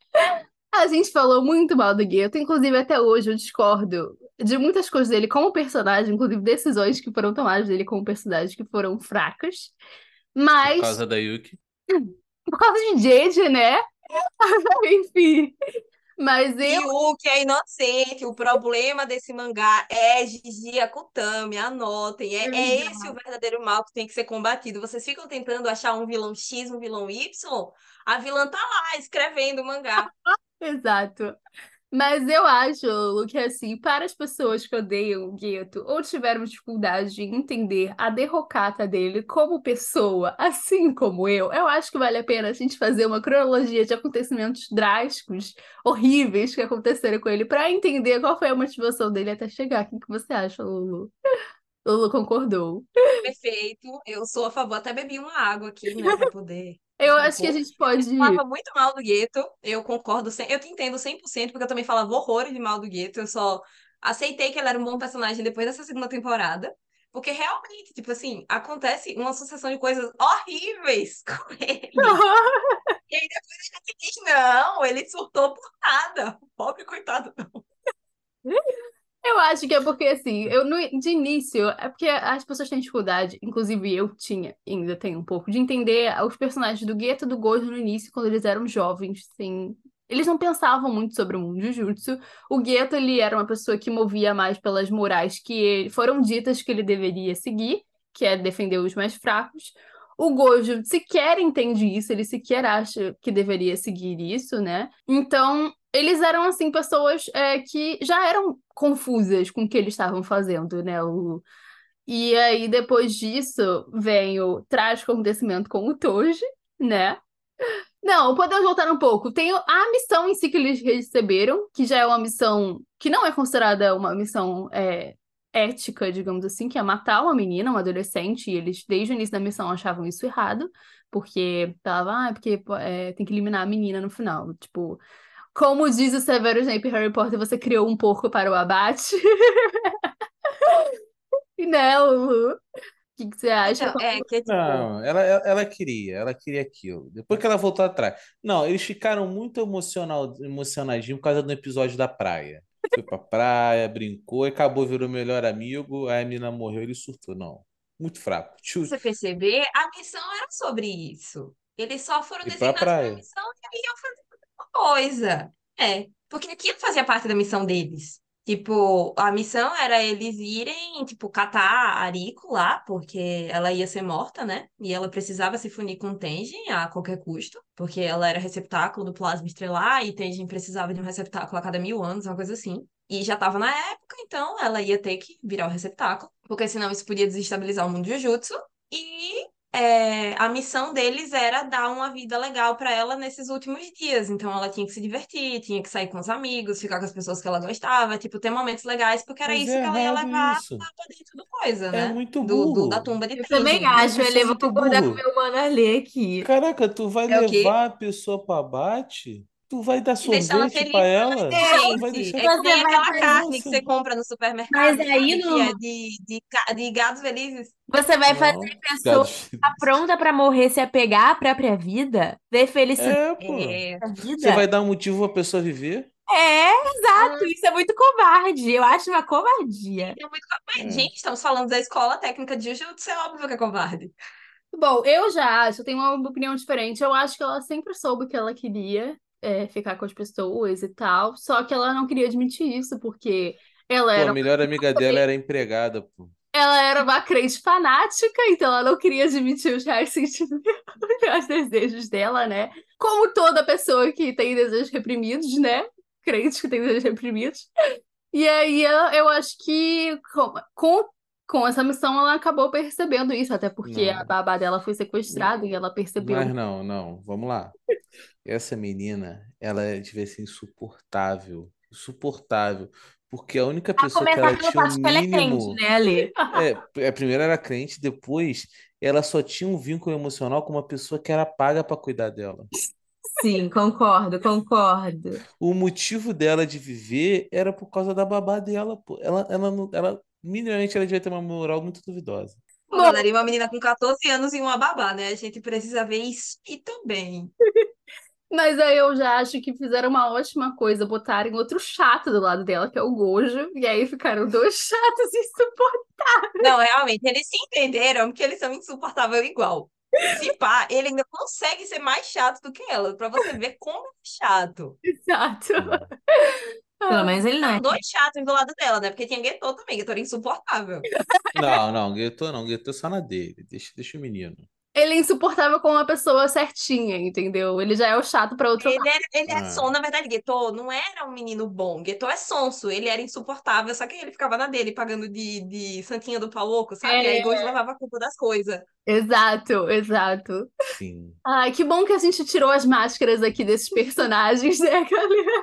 A gente falou muito mal do Gueto, inclusive até hoje eu discordo de muitas coisas dele como personagem, inclusive decisões que foram tomadas dele como personagem que foram fracas. Por Mas causa da Yuki. por causa de Jade, né? Enfim. Mas eu. Yuki é inocente. O problema desse mangá é Gigi Akutami. Anotem. É, é esse o verdadeiro mal que tem que ser combatido. Vocês ficam tentando achar um vilão X, um vilão Y. A vilã tá lá escrevendo o mangá. Exato. Mas eu acho, Lu, que assim, para as pessoas que odeiam o Gueto ou tiveram dificuldade de entender a derrocata dele como pessoa, assim como eu, eu acho que vale a pena a gente fazer uma cronologia de acontecimentos drásticos, horríveis que aconteceram com ele, para entender qual foi a motivação dele até chegar. O que você acha, Lulu? Lulu concordou. Perfeito. Eu sou a favor. Até bebi uma água aqui, né, pra poder. Eu Um acho que a gente pode. Eu falava muito mal do Gueto, eu concordo, eu te entendo 100%, porque eu também falava horrores de mal do Gueto, eu só aceitei que ele era um bom personagem depois dessa segunda temporada, porque realmente, tipo assim, acontece uma sucessão de coisas horríveis com ele. E aí depois a gente diz, não, ele surtou por nada, pobre coitado. não. Eu acho que é porque, assim, eu no, de início, é porque as pessoas têm dificuldade, inclusive eu tinha, ainda tenho um pouco, de entender os personagens do Gueto do Gojo no início, quando eles eram jovens, assim. Eles não pensavam muito sobre o mundo de Jujutsu. O Gueto, ele era uma pessoa que movia mais pelas morais que ele- foram ditas que ele deveria seguir, que é defender os mais fracos. O Gojo sequer entende isso, ele sequer acha que deveria seguir isso, né? Então, eles eram, assim, pessoas é, que já eram confusas com o que eles estavam fazendo, né? O... E aí, depois disso, vem o trágico acontecimento com o Toji, né? Não, podemos voltar um pouco. Tem a missão em si que eles receberam, que já é uma missão que não é considerada uma missão é, ética, digamos assim, que é matar uma menina, uma adolescente, e eles, desde o início da missão, achavam isso errado, porque tava, ah, é porque é, tem que eliminar a menina no final. Tipo, como diz o Severus Snape em Harry Potter, você criou um porco para o abate. e né, o... O que, que você acha? Então, é, que, tipo, Não, ela, ela, queria, ela queria aquilo. Depois que ela voltou atrás. Não, eles ficaram muito emocional, emocionadinhos por causa do episódio da praia. Foi pra praia, brincou, acabou, virou melhor amigo, aí a menina morreu, ele surtou. Não, muito fraco. Tchu, se você perceber, a missão era sobre isso. Eles só foram pra designados pra praia. missão e iam fazer coisa. É, porque aquilo fazia parte da missão deles. Tipo, a missão era eles irem, tipo, catar a Ariko lá, porque ela ia ser morta, né? E ela precisava se fundir com Tenjin a qualquer custo, porque ela era receptáculo do plasma estrelar e Tenjin precisava de um receptáculo a cada mil anos, uma coisa assim. E já tava na época, então ela ia ter que virar o receptáculo, porque senão isso podia desestabilizar o mundo de Jujutsu. E é, a missão deles era dar uma vida legal pra ela nesses últimos dias. Então ela tinha que se divertir, tinha que sair com os amigos, ficar com as pessoas que ela gostava, tipo, ter momentos legais, porque era Mas isso é que ela ia levar isso. pra dentro do coisa, É né? muito Do, do- burro. da tumba de Eu também acho, Isso é Ele, vou concordar com o burro. meu mano Ale aqui. Caraca, tu vai É levar a pessoa pra bate? Tu vai dar E deixar ela sorvete feliz. pra ela? Tu vai Gente, deixar é que nem Você aquela carne que você compra no supermercado, Mas aí no- é de, de, de gatos felizes. Você vai fazer Não, a pessoa que tá pronta pra morrer se apegar à própria vida? Ver felicidade É, pô. Na Você vida? vai dar um motivo pra pessoa viver? É, exato. Isso é muito covarde. Eu acho uma covardia. É muito... Mas, É. Gente, estamos falando da escola técnica de Jujutsu, é óbvio que é covarde. Bom, eu já acho, eu tenho uma opinião diferente. Eu acho que ela sempre soube que ela queria é, ficar com as pessoas e tal, só que ela não queria admitir isso, porque ela Pô, a era, melhor amiga dela era empregada, pô. ela era uma crente fanática, então ela não queria admitir os reais sentimentos, os desejos dela, né? Como toda pessoa que tem desejos reprimidos, né? Crente que tem desejos reprimidos. E aí eu, eu acho que com, com, com essa missão ela acabou percebendo isso, até porque a Não. babá dela foi sequestrada e ela percebeu. Mas não, não, vamos lá. Essa menina, ela devia ser insuportável. Insuportável. Porque a única pessoa que ela tinha um que ela é crente, mínimo. né, Ale? É, a primeira era crente, depois ela só tinha um vínculo emocional com uma pessoa que era paga pra cuidar dela. Sim, concordo, concordo. O motivo dela de viver era por causa da babá dela, pô. Ela, ela, não- ela, minimamente, ela devia ter uma moral muito duvidosa. E uma menina com 14 anos e uma babá, né? A gente precisa ver isso e também. Mas aí eu já acho que fizeram uma ótima coisa, botarem outro chato do lado dela, que é o Gojo, e aí ficaram dois chatos insuportáveis. Não, realmente, eles se entenderam que eles são insuportáveis igual. Se pá, ele ainda consegue ser mais chato do que ela, pra você ver como é chato. Exato. Pelo menos ele não é. Dois chatos do lado dela, né? Porque tinha Getou também, Getou era insuportável. Não, não, Gueto não, Gueto só na dele. Deixa, deixa o menino. Ele é insuportável com uma pessoa certinha, entendeu? Ele já é o chato pra outro Ele, era, ele é Ah. sonso, na verdade, Getou não era um menino bom. Getou é sonso, ele era insuportável, só que ele ficava na dele, pagando de, de santinha do pau louco, sabe? É. Aí Gojo levava a culpa das coisas. Exato, exato. Sim. Ai, que bom que a gente tirou as máscaras aqui desses personagens, né, galera?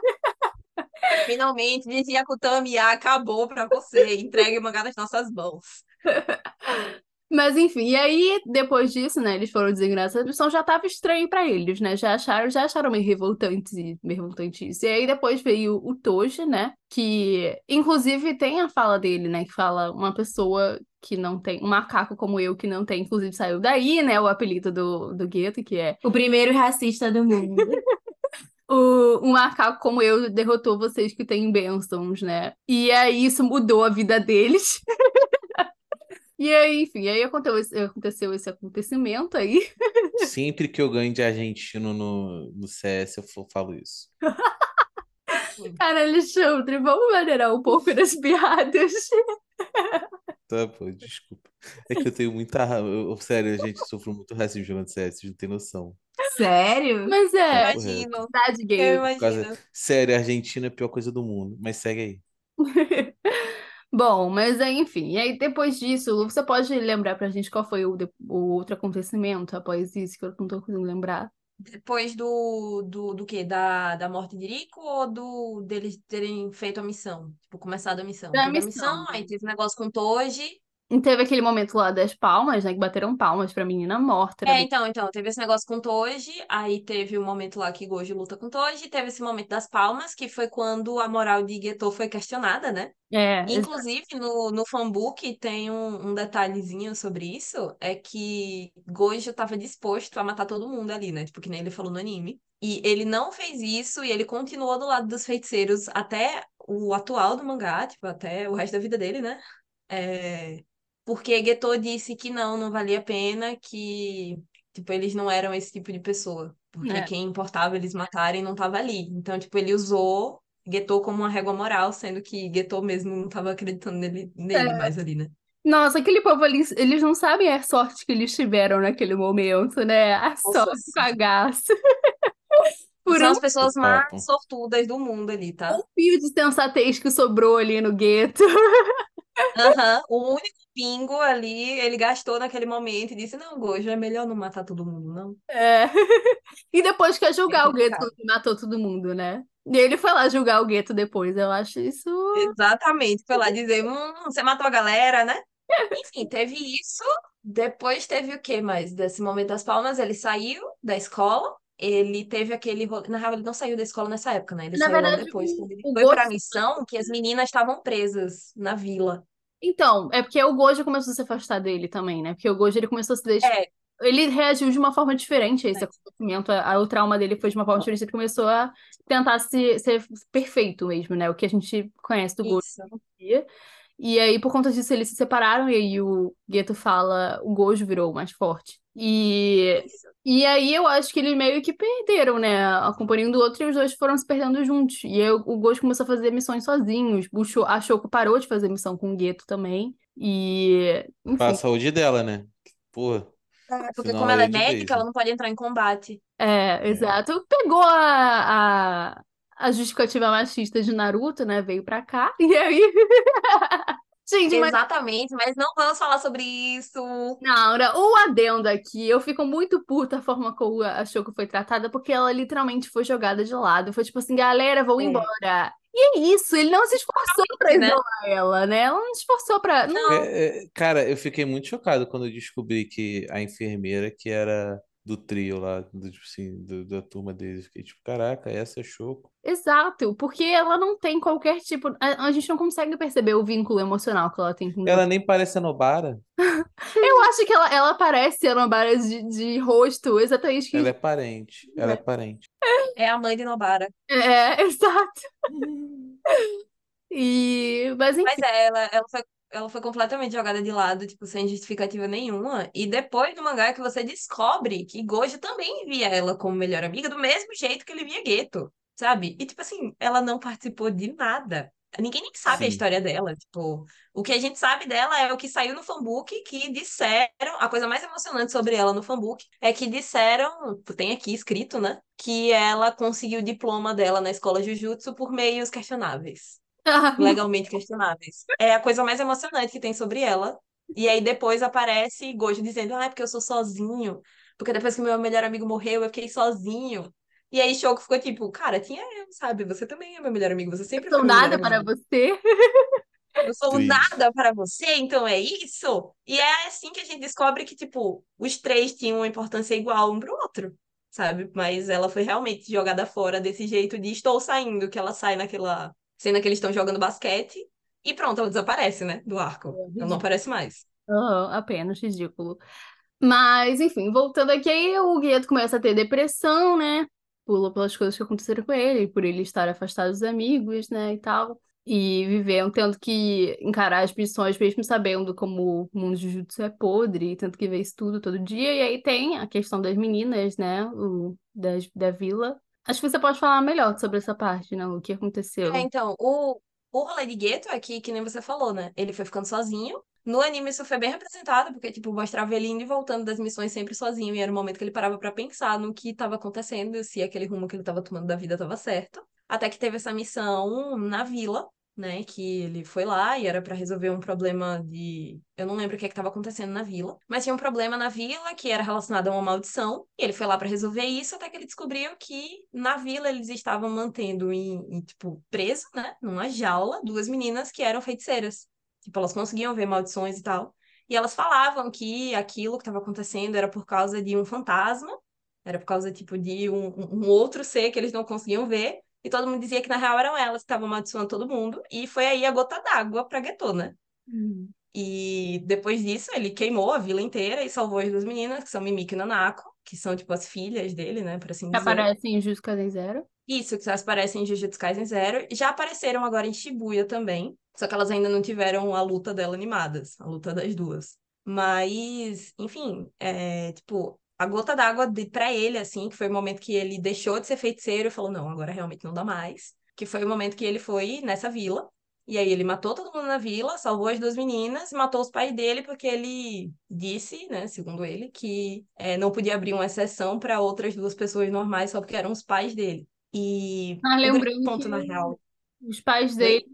Finalmente, Gigi Akutami acabou pra você. Entregue o mangá nas nossas mãos. Mas enfim, e aí, depois disso, né, eles foram designados essa missão, já tava estranho pra eles, né? Já acharam, já acharam meio revoltante, meio revoltante isso. E aí depois veio o Toji, né? Que inclusive tem a fala dele, né? Que fala uma pessoa que não tem, um macaco como eu que não tem, inclusive saiu daí, né? O apelido do, do Gueto, que é O primeiro racista do mundo. o, um macaco como eu derrotou vocês que têm bênçãos, né? E aí isso mudou a vida deles. E aí, enfim, aí aconteceu esse, aconteceu esse acontecimento aí. Sempre que eu ganho de argentino no, no CS, eu fa- falo isso. Cara, Alexandre, vamos maneirar um pouco das piadas. Tá, pô, desculpa. É que eu tenho muita raiva. eu- Sério, gente, eu sofro muito racismo jogando CS, vocês não tem noção. Sério? Mas é. Imagino. Eu gay. Causa- imagino. Sério, a Argentina é a pior coisa do mundo. Mas segue aí. Bom, mas aí, enfim, e aí depois disso, Lu, você pode lembrar pra gente qual foi o, de- o outro acontecimento após isso, que eu não tô conseguindo lembrar. Depois do, do, do quê? Da, da morte de Rico ou do deles terem feito a missão? Tipo, começado a missão. Da a missão. missão, aí teve um negócio com Toji. E teve aquele momento lá das palmas, né? Que bateram palmas pra menina morta. É, bem- então, então, teve esse negócio com Toji, aí teve o momento lá que Gojo luta com Toji, teve esse momento das palmas, que foi quando a moral de Geto foi questionada, né? É, Inclusive, no, no fanbook tem um, um detalhezinho sobre isso, é que Gojo estava disposto a matar todo mundo ali, né? Tipo, que nem ele falou no anime. E ele não fez isso e ele continuou do lado dos feiticeiros até o atual do mangá, tipo, até o resto da vida dele, né? É... Porque Geto disse que não, não valia a pena, que, tipo, eles não eram esse tipo de pessoa. Porque É. quem importava eles matarem não tava ali. Então, tipo, ele usou Geto como uma régua moral, sendo que Geto mesmo não tava acreditando nele, nele É. mais ali, né? Nossa, aquele povo ali, eles não sabem a sorte que eles tiveram naquele momento, né? A sorte cagaço. Por São um as pessoas mais sortudas do mundo ali, tá? fio de sensatez que sobrou ali no gueto. Aham. O único pingo ali, ele gastou naquele momento e disse: Não, Gojo, é melhor não matar todo mundo, não. É. E depois quer julgar o gueto quando matou todo mundo, né? E ele foi lá julgar o gueto depois. Eu acho isso. Exatamente. Foi lá dizer: Hum, você matou a galera, né? Enfim, teve isso. Depois teve o que mais? Desse momento das palmas, ele saiu da escola. Ele teve aquele rolê. Na real, ele não saiu da escola nessa época, né? Ele Na saiu logo verdade, depois. o- Quando ele foi pra Gojo- missão, que as meninas estavam presas na vila. Então, é porque o Gojo começou a se afastar dele também, né? Porque o Gojo ele começou a se deixar. É, Ele reagiu de uma forma diferente a esse acontecimento. A, a- o trauma dele foi de uma forma diferente. Ele começou a tentar se, ser perfeito mesmo, né? O que a gente conhece do Gojo. isso. E aí, por conta disso, eles se separaram. E aí, o Geto fala: o Gojo virou mais forte. E, e aí, eu acho que eles meio que perderam, né? A companhia um do outro e os dois foram se perdendo juntos. E aí, o Gojo começou a fazer missões sozinhos. O a Shoko parou de fazer missão com o Geto também. E, enfim. Pra saúde dela, né? Porra. É, porque como ela é é médica, ela não pode entrar em combate. É, exato. Pegou a, a, a justificativa machista de Naruto, né? Veio pra cá. E aí. Gente, mas. Exatamente, mas não vamos falar sobre isso. Não, né, o adendo aqui, eu fico muito puta a forma como a Shoko foi tratada, porque ela literalmente foi jogada de lado. Foi tipo assim, galera, vou É. embora. E é isso, ele não se esforçou pra né? isolar ela, né? Ela não se esforçou pra. Não, É, é, cara, eu fiquei muito chocado quando eu descobri que a enfermeira que era do trio lá, do, tipo assim, do- da turma deles, fiquei tipo, caraca, essa é Choco. exato, porque ela não tem qualquer tipo. A, a gente não consegue perceber o vínculo emocional que ela tem com Ela nem parece a Nobara, Eu acho que ela, ela parece a Nobara de, de rosto, exatamente que. ela é parente, ela é parente. É a mãe de Nobara. É, exato. E. Mas enfim. Mas é, ela, ela foi, ela foi completamente jogada de lado, tipo, sem justificativa nenhuma. E depois do mangá é que você descobre que Gojo também via ela como melhor amiga, do mesmo jeito que ele via Geto, sabe? E, tipo assim, ela não participou de nada. Ninguém nem sabe a Sim. história dela. Tipo, o que a gente sabe dela é o que saiu no fanbook, que disseram. A coisa mais emocionante sobre ela no fanbook é que disseram, tem aqui escrito, né? Que ela conseguiu o diploma dela na escola Jujutsu por meios questionáveis legalmente questionáveis. É a coisa mais emocionante que tem sobre ela. E aí depois aparece Gojo dizendo, ah, é porque eu sou sozinho. Porque depois que meu melhor amigo morreu, eu fiquei sozinho. E aí Shoko ficou tipo, cara, tinha eu, sabe? Você também é meu melhor amigo. Você sempre Sou foi meu melhor nada para amigo. você. Eu sou Triste. nada para você, então é isso? E é assim que a gente descobre que, tipo, os três tinham uma importância igual um pro outro, sabe? Mas ela foi realmente jogada fora desse jeito de estou saindo, que ela sai naquela cena que eles estão jogando basquete e pronto, ela desaparece, né? Do arco. Ela não aparece mais. Aham, apenas ridículo. Mas, enfim, voltando aqui, o Gueto começa a ter depressão, né? Pula pelas coisas que aconteceram com ele, por ele estar afastado dos amigos, né, e tal. E viver, tendo que encarar as missões, mesmo sabendo como o mundo de Jujutsu é podre, tendo que ver isso tudo todo dia. E aí tem a questão das meninas, né, o, das, da vila. Acho que você pode falar melhor sobre essa parte, né, o que aconteceu. É, então, o, o rolê de Geto é que, nem você falou, né? Ele foi ficando sozinho. No anime isso foi bem representado, porque, tipo, mostrava ele indo e voltando das missões sempre sozinho, e era o momento que ele parava pra pensar no que tava acontecendo, se aquele rumo que ele tava tomando da vida tava certo. Até que teve essa missão na vila, né? Que ele foi lá e era pra resolver um problema de. Eu não lembro o que é estava acontecendo na vila, mas tinha um problema na vila que era relacionado a uma maldição. E ele foi lá pra resolver isso até que ele descobriu que na vila eles estavam mantendo em, em, tipo, preso, né? Numa jaula, duas meninas que eram feiticeiras. Tipo, elas conseguiam ver maldições e tal. E elas falavam que aquilo que estava acontecendo era por causa de um fantasma, era por causa, tipo, de um, um outro ser que eles não conseguiam ver. E todo mundo dizia que na real eram elas que estavam amaldiçoando todo mundo. E foi aí a gota d'água pra Gueto, né? Hum. E depois disso, ele queimou a vila inteira e salvou as duas meninas, que são Mimik e Nanako, que são, tipo, as filhas dele, né? Por assim dizer. aparecem em Jujutsu Kaisen Zero. Isso, que elas aparecem em Jujutsu Kaisen Zero. Já apareceram agora em Shibuya também. Só que elas ainda não tiveram a luta dela animadas, a luta das duas. Mas, enfim, é, tipo, a gota d'água de- pra ele, assim, que foi o momento que ele deixou de ser feiticeiro e falou, não, agora realmente não dá mais. Que foi o momento que ele foi nessa vila. E aí ele matou todo mundo na vila, salvou as duas meninas, matou os pais dele porque ele disse, né, segundo ele, que é, não podia abrir uma exceção para outras duas pessoas normais só porque eram os pais dele. E Ah, lembrando ponto, na real, os pais dele.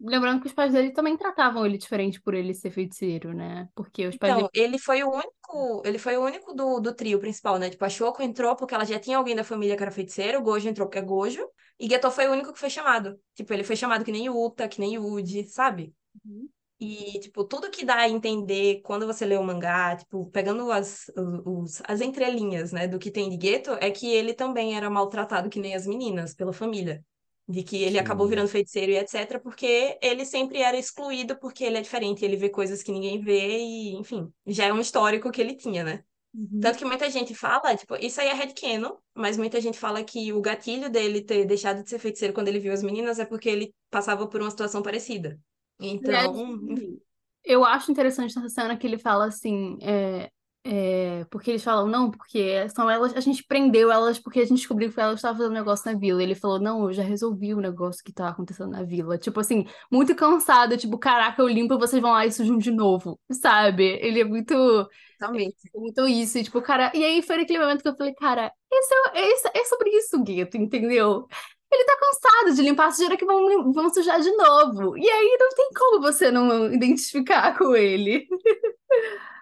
Lembrando que os pais dele também tratavam ele diferente por ele ser feiticeiro, né? Porque os pais Então, dele. ele foi o único, ele foi o único do, do trio principal, né? Tipo, a Shoko entrou porque ela já tinha alguém da família que era feiticeiro, o Gojo entrou porque é Gojo, e Geto foi o único que foi chamado. Tipo, ele foi chamado que nem Yuta, que nem Yuji, sabe? Uhum. E, tipo, tudo que dá a entender quando você lê o mangá, tipo, pegando as, os, as entrelinhas, né, do que tem de Geto, é que ele também era maltratado que nem as meninas pela família. De que ele acabou Sim. virando feiticeiro e etc, porque ele sempre era excluído porque ele é diferente, ele vê coisas que ninguém vê e, enfim, já é um histórico que ele tinha, né? Uhum. Tanto que muita gente fala, tipo, isso aí é headcanon, mas muita gente fala que o gatilho dele ter deixado de ser feiticeiro quando ele viu as meninas é porque ele passava por uma situação parecida. Então, enfim. eu acho interessante nessa cena que ele fala assim, é, é, porque eles falam, não, porque são elas, a gente prendeu elas porque a gente descobriu que elas estavam fazendo um negócio na vila. Ele falou, não, eu já resolvi o negócio que tá acontecendo na vila. Tipo assim, muito cansado, tipo, caraca, eu limpo e vocês vão lá e sujam de novo, sabe? Ele é muito, Totalmente. muito isso, e, tipo, cara, e aí foi naquele momento que eu falei, cara, esse é, é, isso- é sobre isso, Gueto, entendeu? Ele tá cansado de limpar a sujeira que vão, vão sujar de novo. E aí não tem como você não identificar com ele.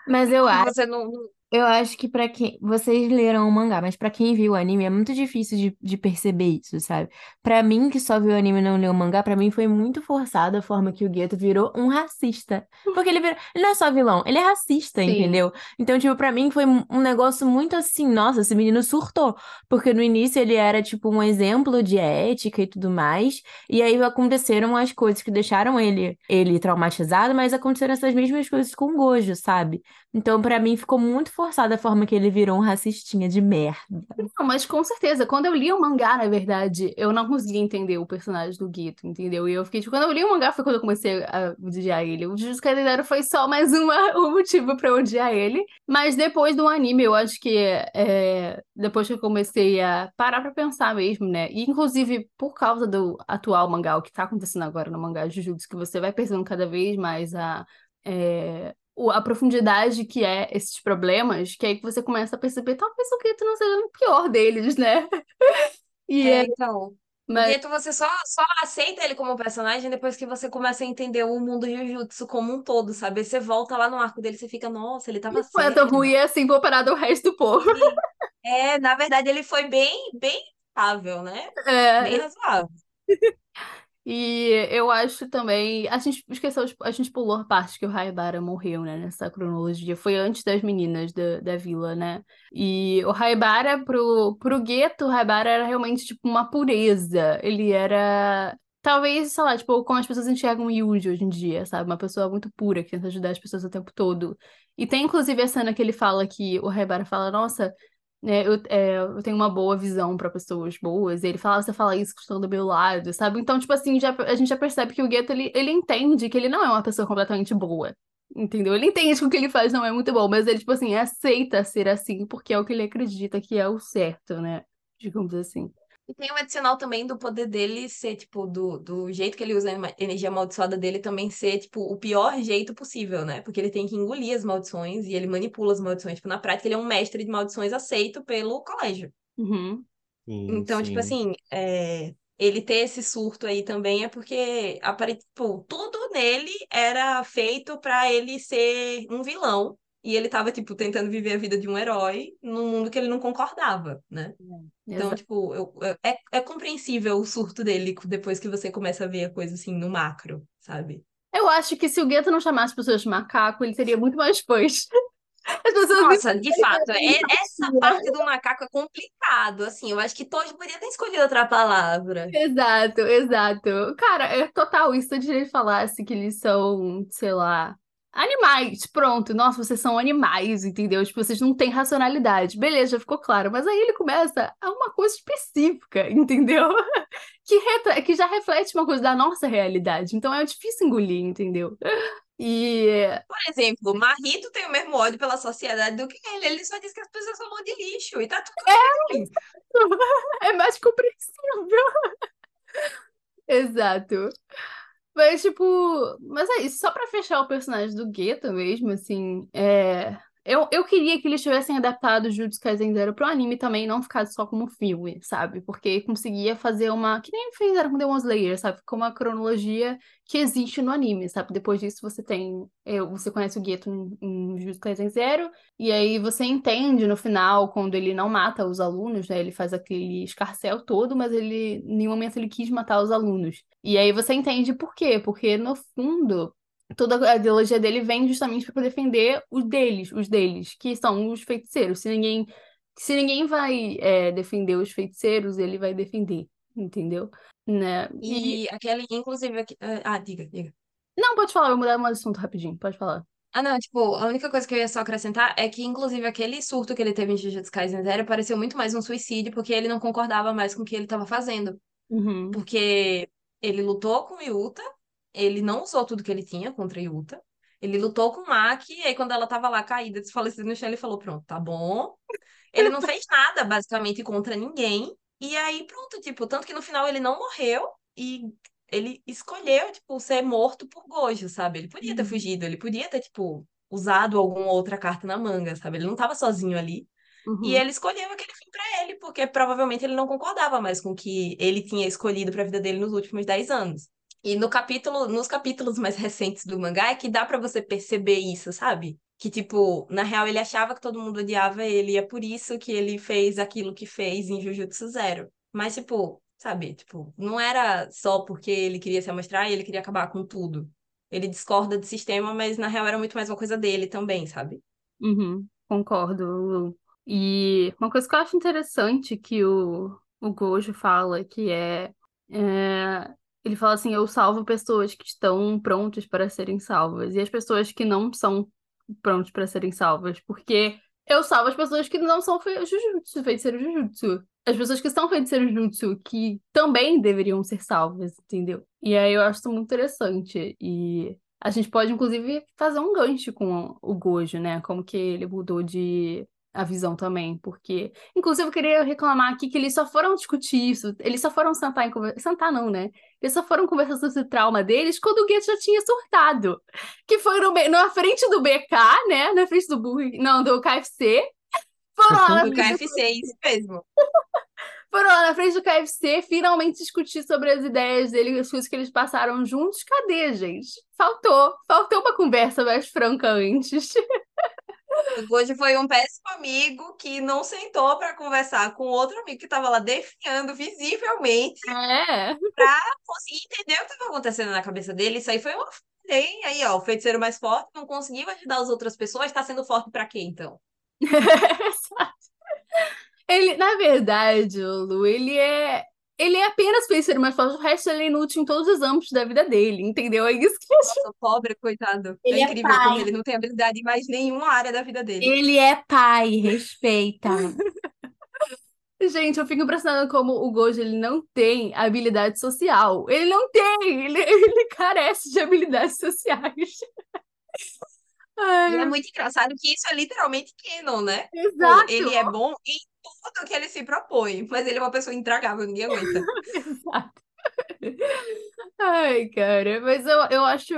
Mas eu acho, Você não- eu acho que pra quem. Vocês leram o mangá, mas pra quem viu o anime é muito difícil de, de perceber isso, sabe? Pra mim, que só viu o anime e não leu o mangá, pra mim foi muito forçada a forma que o Geto virou um racista. Porque ele virou. Ele não é só vilão, ele é racista, Sim. entendeu? Então, tipo, pra mim foi um um negócio muito assim, nossa, esse menino surtou. Porque no início ele era, tipo, um exemplo de ética e tudo mais. E aí aconteceram as coisas que deixaram ele, ele traumatizado, mas aconteceram essas mesmas coisas com o Gojo, sabe? Então, pra mim, ficou muito forçada a forma que ele virou um racistinha de merda. Não, mas com certeza, quando eu li o mangá, na verdade, eu não conseguia entender o personagem do Guito, entendeu? E eu fiquei, tipo, quando eu li o mangá foi quando eu comecei a odiar ele. O Jujutsu Kaisen foi só mais uma, um motivo eu odiar ele. Mas depois do anime, eu acho que é, depois que eu comecei a parar pra pensar mesmo, né? E inclusive por causa do atual mangá, o que tá acontecendo agora no mangá Jujutsu, que você vai percebendo cada vez mais a. é, a profundidade que é esses problemas, que aí que você começa a perceber, talvez o Guito não seja o pior deles, né? E É, é, então. O mas Geto, você só, só aceita ele como personagem depois que você começa a entender o mundo Jujutsu como um todo, sabe? Você volta lá no arco dele, você fica, nossa, ele tava foi tão ruim assim comparado ao resto do povo. É, na verdade, ele foi bem, bem estável, né? É, Bem razoável. E eu acho também. A gente esqueceu, de- a gente pulou a parte que o Raibara morreu, né, nessa cronologia. Foi antes das meninas da, da vila, né? E o Raibara, pro, pro gueto, o Raibara era realmente tipo uma pureza. Ele era. Talvez, sei lá, tipo, como as pessoas enxergam o Yuji hoje em dia, sabe? Uma pessoa muito pura, que tenta ajudar as pessoas o tempo todo. E tem inclusive a cena que ele fala que o Raibara fala, nossa. Né, eu, é, eu tenho uma boa visão pra pessoas boas. E ele fala, "Ah, você fala isso que estão do meu lado, sabe? Então, tipo assim, já, a gente já percebe que o Gueto, ele, ele entende que ele não é uma pessoa completamente boa. Entendeu? Ele entende que o que ele faz não é muito bom, mas ele, tipo assim, aceita ser assim porque é o que ele acredita que é o certo, né? Digamos assim. E tem um adicional também do poder dele ser, tipo, do, do jeito que ele usa a energia amaldiçoada dele também ser, tipo, o pior jeito possível, né? Porque ele tem que engolir as maldições e ele manipula as maldições. Tipo, na prática, ele é um mestre de maldições aceito pelo colégio. Uhum. Sim, Então, tipo sim. assim, é, ele ter esse surto aí também é porque apare- tipo, tudo nele era feito pra ele ser um vilão. E ele tava, tipo, tentando viver a vida de um herói num mundo que ele não concordava, né? Então, Exato. tipo, eu, eu- é, é compreensível o surto dele depois que você começa a ver a coisa assim no macro, sabe? Eu acho que se o Gueto não chamasse as pessoas de macaco, ele teria muito mais fãs. Nossa, de fato, é- essa parte do macaco é complicado, assim. Eu acho que Toji podia ter escolhido outra palavra. Exato, exato. Cara, é total isso. Se ele falasse que eles são, sei lá, animais. Pronto, nossa, vocês são animais, entendeu? Tipo, vocês não têm racionalidade. Beleza, ficou claro. Mas aí ele começa a uma coisa específica, entendeu? Que, retra- que já reflete uma coisa da nossa realidade. Então é difícil engolir, entendeu? E Por exemplo, Marrito tem o mesmo ódio pela sociedade do que ele. Ele só diz que as pessoas são um monte de lixo e tá tudo bem. é mais compreensível. Exato. Mas, tipo, mas é isso, só pra fechar o personagem do Gueto mesmo, assim, é... Eu, eu queria que eles tivessem adaptado Jujutsu Kaisen Zero pro anime também, não ficado só como filme, sabe? Porque conseguia fazer uma... Que nem fizeram com Demon Slayer, sabe? Ficou uma cronologia que existe no anime, sabe? Depois disso você tem... é, Você conhece o Gueto em Jujutsu Kaisen Zero, e aí você entende no final, quando ele não mata os alunos, né? Ele faz aquele escarcel todo, mas ele, em nenhum momento ele quis matar os alunos. E aí você entende por quê? Porque, no fundo, toda a ideologia dele vem justamente para defender os deles, os deles, que são os feiticeiros. Se ninguém, se ninguém vai é, defender os feiticeiros, ele vai defender, entendeu? Né? E... E aquele, inclusive... aqui- Ah, diga, diga. Não, pode falar, eu vou mudar um assunto rapidinho, pode falar. Ah, não, tipo, a única coisa que eu ia só acrescentar é que, inclusive, aquele surto que ele teve em Jujutsu Kaisen Zero pareceu muito mais um suicídio, porque ele não concordava mais com o que ele estava fazendo. Uhum. Porque ele lutou com Yuta, ele não usou tudo que ele tinha contra Yuta, ele lutou com Maki, e aí quando ela tava lá caída, desfalecida no chão, ele falou, pronto, tá bom. Ele não fez nada, basicamente, contra ninguém. E aí, pronto, tipo, tanto que no final ele não morreu e ele escolheu, tipo, ser morto por Gojo, sabe? Ele podia ter Uhum. fugido, ele podia ter, tipo, usado alguma outra carta na manga, sabe? Ele não tava sozinho ali. Uhum. E ele escolheu aquele fim pra ele, porque provavelmente ele não concordava mais com o que ele tinha escolhido pra vida dele nos últimos 10 anos. E no capítulo, nos capítulos mais recentes do mangá é que dá pra você perceber isso, sabe? Que, tipo, na real ele achava que todo mundo odiava ele, e é por isso que ele fez aquilo que fez em Jujutsu Zero. Mas, tipo, sabe? Tipo, não era só porque ele queria se amostrar e ele queria acabar com tudo. Ele discorda do sistema, mas na real era muito mais uma coisa dele também, sabe? Uhum, concordo. E uma coisa que eu acho interessante que o, o Gojo fala, que é, é, ele fala assim, eu salvo pessoas que estão prontas para serem salvas, e as pessoas que não são prontas para serem salvas, porque eu salvo as pessoas que não são Jujutsu, feiticeiros Jujutsu. As pessoas que são feiticeiros Jujutsu, que também deveriam ser salvas, entendeu? E aí eu acho isso muito interessante, e... A gente pode, inclusive, fazer um gancho com o Gojo, né? Como que ele mudou de a visão também, porque... Inclusive, eu queria reclamar aqui que eles só foram discutir isso, eles só foram sentar em conversa... Sentar não, né? Eles só foram conversar sobre o trauma deles quando o Gueto já tinha surtado. Que foi no, na frente do BK, né? Na frente do Burger... Não, do KFC. Foram lá na Do frente do KFC, isso mesmo. foram lá na frente do KFC finalmente discutir sobre as ideias dele, as coisas que eles passaram juntos. Cadê, gente? Faltou. Faltou uma conversa mais franca antes. Gojo foi um péssimo amigo que não sentou pra conversar com outro amigo que tava lá definhando visivelmente É. pra conseguir entender o que estava acontecendo na cabeça dele. Isso aí foi uma hein? Aí, ó, o feiticeiro mais forte não conseguiu ajudar as outras pessoas, tá sendo forte pra quê, então? Ele, na verdade, o Lu, ele é. Ele é apenas feiticeiro mais forte, o resto ele é inútil em todos os âmbitos da vida dele, entendeu? É isso que eu. Nossa, pobre, coitado. Ele é é incrível pai. como ele não tem habilidade em mais nenhuma área da vida dele. Ele é pai, respeita. Gente, eu fico impressionada como o Gojo ele não tem habilidade social. Ele não tem, ele, ele carece de habilidades sociais. Ai, E é muito engraçado que isso é literalmente canon, né? Pô, exato. Ele é bom em tudo que ele se propõe, mas ele é uma pessoa intragável, ninguém aguenta. Exato. Ai, cara, mas eu, eu acho.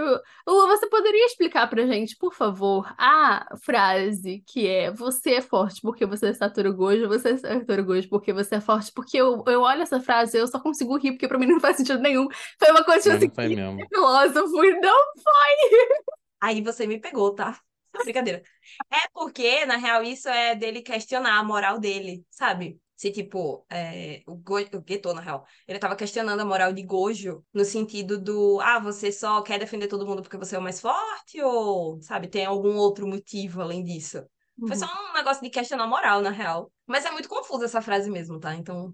Lu, você poderia explicar pra gente, por favor, a frase que é você é forte porque você é Satoru Gojo, você é Satoru Gojo porque você é forte, porque eu, eu olho essa frase e eu só consigo rir, porque pra mim não faz sentido nenhum. Foi uma coisa tipo Não, assim, não foi mesmo. filósofo, e não Aí você me pegou, tá? Brincadeira. É porque, na real, isso é dele questionar a moral dele, sabe? Se, tipo, é, o, Go... o Geto, na real, ele tava questionando a moral de Gojo no sentido do, ah, você só quer defender todo mundo porque você é o mais forte? Ou, sabe, tem algum outro motivo além disso? Foi só um negócio de questionar a moral, na real. Mas é muito confusa essa frase mesmo, tá? Então,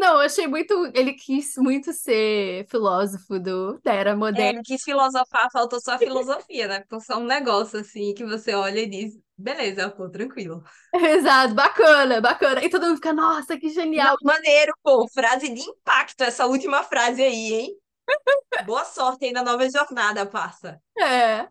Não, eu achei muito. Ele quis muito ser filósofo do, da era é, moderna. ele quis filosofar, faltou só a filosofia, né? Ficou só um negócio assim que você olha e diz, beleza, pô, tranquilo. Exato, bacana, bacana. E todo mundo fica, nossa, que genial. Não, maneiro, pô, frase de impacto, essa última frase aí, hein? Boa sorte aí na nova jornada, parça. É.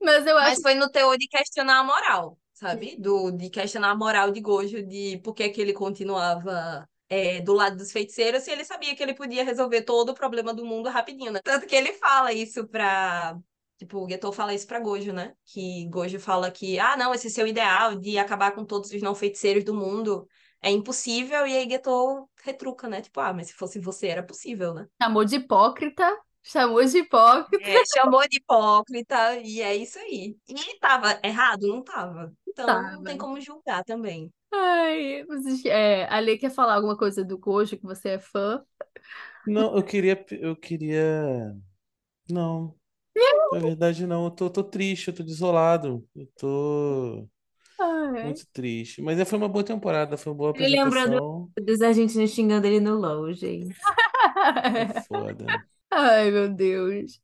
Mas eu acho Mas foi no teor de questionar a moral, sabe? Do, de questionar a moral de Gojo, de por que que ele continuava é, do lado dos feiticeiros se ele sabia que ele podia resolver todo o problema do mundo rapidinho, né? Tanto que ele fala isso pra. Tipo, o Getou fala isso pra Gojo, né? Que Gojo fala que, ah, não, esse seu ideal de acabar com todos os não feiticeiros do mundo é impossível, e aí Getou retruca, né? Tipo, ah, mas se fosse você era possível, né? chamou de hipócrita, chamou de hipócrita. É, chamou de hipócrita, e é isso aí. E tava errado? Não tava. Então não Tava. tem como julgar também. Ai, vocês, é, a Lê quer falar alguma coisa do Gojo, que você é fã? Não, eu queria, eu queria. Não, na verdade não. Eu tô, tô triste, eu tô desolado. Eu tô Ai. muito triste. Mas é, foi uma boa temporada, foi uma boa Ele lembrando- apresentação. Dos argentinos xingando ele no LOL, gente. É foda. Ai, meu Deus.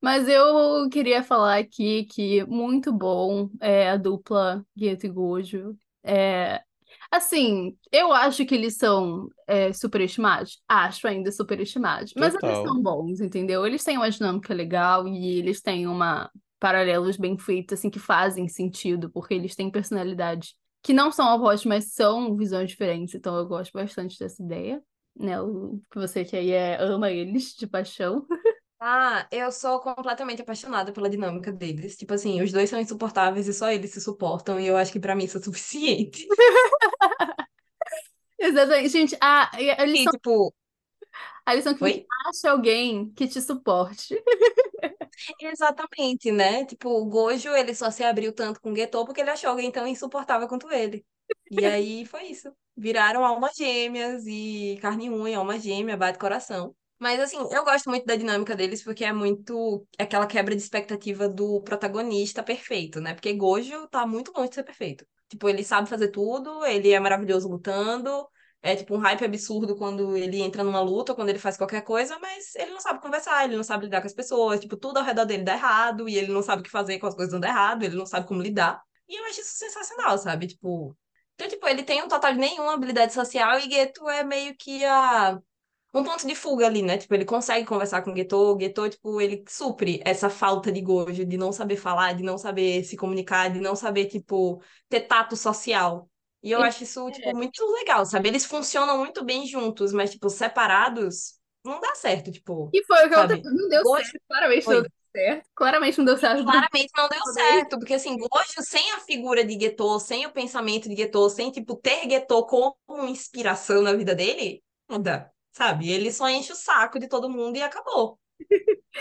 Mas eu queria falar aqui que muito bom é a dupla Gueto e Gojo. É, assim, eu acho que eles são é, superestimados. Acho ainda superestimados. Mas eles Total. são bons, entendeu? Eles têm uma dinâmica legal e eles têm uma paralelos bem feitos, assim, que fazem sentido, porque eles têm personalidades que não são opostas, mas são visões diferentes. Então eu gosto bastante dessa ideia. Né, o que você que aí é, ama eles de paixão. Ah, eu sou completamente apaixonada pela dinâmica deles. Tipo assim, os dois são insuportáveis e só eles se suportam, e eu acho que pra mim isso é suficiente. Exatamente. Gente, a, a lição, tipo, a lição que Oi? acha alguém que te suporte. exatamente, né? Tipo, o Gojo, ele só se abriu tanto com o Getou porque ele achou alguém tão insuportável quanto ele. E aí foi isso. Viraram almas gêmeas e carne e unha, alma gêmea, bate coração. Mas assim, eu gosto muito da dinâmica deles porque é muito aquela quebra de expectativa do protagonista perfeito, né? Porque Gojo tá muito longe de ser perfeito. Tipo, ele sabe fazer tudo, ele é maravilhoso lutando, é tipo um hype absurdo quando ele entra numa luta, quando ele faz qualquer coisa, mas ele não sabe conversar, ele não sabe lidar com as pessoas, tipo, tudo ao redor dele dá errado e ele não sabe o que fazer com as coisas dando errado, ele não sabe como lidar. E eu acho isso sensacional, sabe? Tipo, então, tipo, ele tem um total de nenhuma habilidade social e Geto é meio que a um ponto de fuga ali, né? Tipo, ele consegue conversar com o Geto, o Geto, tipo, ele supre essa falta de Gojo, de não saber falar, de não saber se comunicar, de não saber, tipo, ter tato social. E eu E- acho isso, tipo, muito legal, sabe? Eles funcionam muito bem juntos, mas, tipo, separados, não dá certo, tipo. E foi o que Sabe? eu não deu Gojo- certo. Claramente Oi. não deu certo. Claramente não deu certo. Claramente não deu certo, porque assim, Gojo sem a figura de Geto, sem o pensamento de Geto, sem, tipo, ter Geto como inspiração na vida dele, não dá, sabe? Ele só enche o saco de todo mundo e acabou.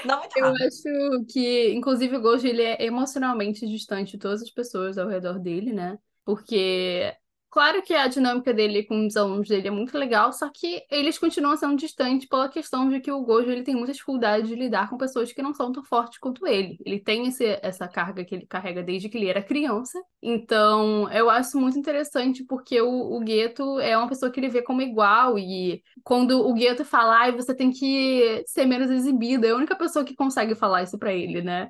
Muito Eu acho que, inclusive, o Gojo ele é emocionalmente distante de todas as pessoas ao redor dele, né? Porque, claro que a dinâmica dele com os alunos dele é muito legal, só que eles continuam sendo distantes pela questão de que o Gojo ele tem muita dificuldade de lidar com pessoas que não são tão fortes quanto ele. Ele tem esse, essa carga que ele carrega desde que ele era criança. Então, eu acho muito interessante porque o, o Gueto é uma pessoa que ele vê como igual e quando o Gueto fala, ai, você tem que ser menos exibido, é a única pessoa que consegue falar isso pra ele, né?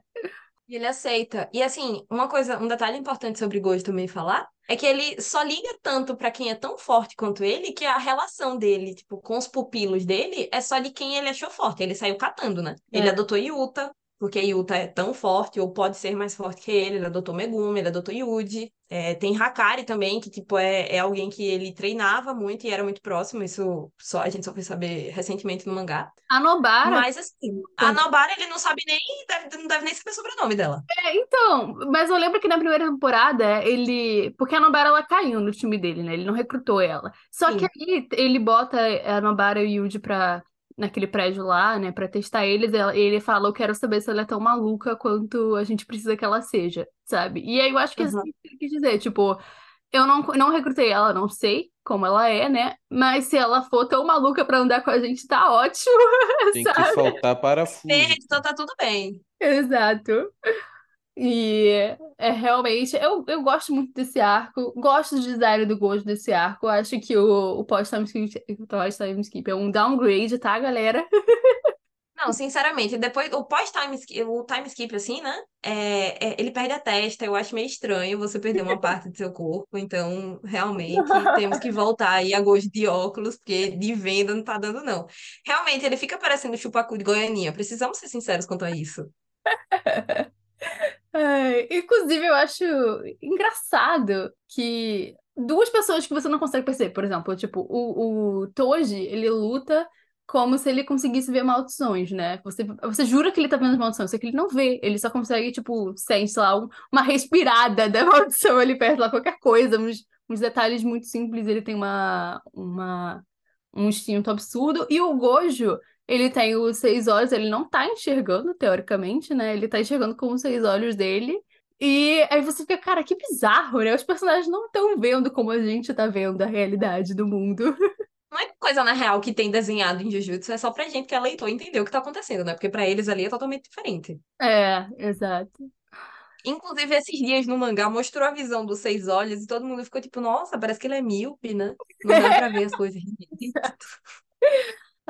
E ele aceita. E assim, uma coisa, um detalhe importante sobre Gojo também falar é que ele só liga tanto pra quem é tão forte quanto ele que a relação dele, tipo, com os pupilos dele é só de quem ele achou forte. Ele saiu catando, né? Ele É. adotou Yuta, porque Yuta é tão forte, ou pode ser mais forte que ele. Ele adotou Megumi, ele adotou Yuji. É, tem Hakari também, que tipo é, é alguém que ele treinava muito e era muito próximo. Isso só a gente só foi saber recentemente no mangá. A Nobara. Mas assim, a Nobara ele não sabe nem, deve, não deve nem saber o sobrenome dela. É, então, mas eu lembro que na primeira temporada ele. Porque a Nobara ela caiu no time dele, né? Ele não recrutou ela. Só Sim. que aí ele bota a Nobara e o Yuji pra. Naquele prédio lá, né, pra testar eles, ela- ele fala: Eu quero saber se ela é tão maluca quanto a gente precisa que ela seja, sabe? E aí eu acho que é Uhum. assim que ele quis dizer, tipo, eu não, não recrutei ela, não sei como ela é, né? Mas se ela for tão maluca pra andar com a gente, tá ótimo, Tem que sabe? faltar parafuso. Perfeito, então tá tudo bem. Exato. E é realmente, eu, eu gosto muito desse arco, gosto do design do Gojo desse arco. Acho que o, o pós-time skip, pós-time skip é um downgrade, tá, galera? Não, sinceramente, depois o pós-time o time skip, assim, né? É, é- ele perde a testa. Eu acho meio estranho você perder uma parte do seu corpo. Então, realmente, temos que voltar aí a gosto de óculos, porque de venda não tá dando, não. Realmente, ele fica parecendo chupacu de Goianinha. Precisamos ser sinceros quanto a isso. Ai, inclusive, eu acho engraçado que duas pessoas que você não consegue perceber, por exemplo, tipo, o, o Toji, ele luta como se ele conseguisse ver maldições, né? Você, você jura que ele tá vendo as maldições, só que ele não vê, ele só consegue, tipo, sente, lá, um- uma respirada da maldição ali perto, lá, qualquer coisa, uns, uns detalhes muito simples, ele tem uma, uma, um instinto absurdo, e o Gojo, ele tem os seis olhos, ele não tá enxergando, teoricamente, né? Ele tá enxergando com os seis olhos dele. E aí você fica, cara, que bizarro, né? Os personagens não estão vendo como a gente tá vendo a realidade do mundo. Não é coisa, na real, que tem desenhado em Jujutsu, é só pra gente que é leitor entender o que tá acontecendo, né? Porque pra eles ali é totalmente diferente. É, exato. Inclusive, esses dias no mangá mostrou a visão dos seis olhos e todo mundo ficou tipo, nossa, parece que ele é míope, né? Não dá pra ver as coisas.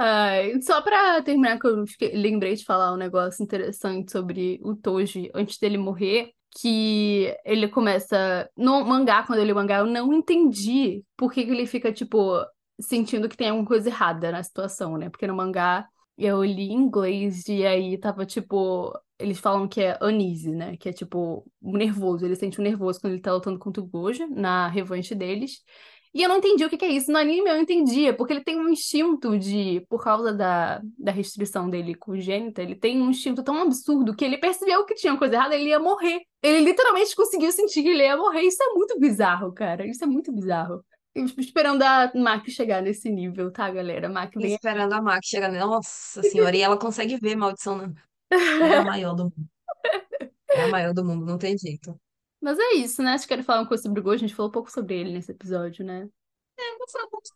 Ai, só pra terminar, que eu fiquei- lembrei de falar um negócio interessante sobre o Toji antes dele morrer, que ele começa no mangá, quando ele o mangá, eu não entendi por que que ele fica, tipo, sentindo que tem alguma coisa errada na situação, né? Porque no mangá eu li em inglês e aí tava, tipo, eles falam que é uneasy, né? Que é, tipo, nervoso. Ele sente um nervoso quando ele tá lutando contra o Gojo, na revanche deles. E eu não entendi o que que é isso. No anime eu entendia, porque ele tem um instinto de, por causa da, da restrição dele congênita, ele tem um instinto tão absurdo que ele percebeu que tinha coisa errada, ele ia morrer. Ele literalmente conseguiu sentir que ele ia morrer. Isso é muito bizarro, cara. Isso é muito bizarro. Esperando a Mac chegar nesse nível, tá, galera? Mac vem. Esperando a Max chegar. Nossa senhora, e ela consegue ver maldição, né? É a maior do mundo. É a maior do mundo, não tem jeito. Mas é isso, né? Vocês querem falar uma coisa sobre o Gojo? A gente falou um pouco sobre ele nesse episódio, né?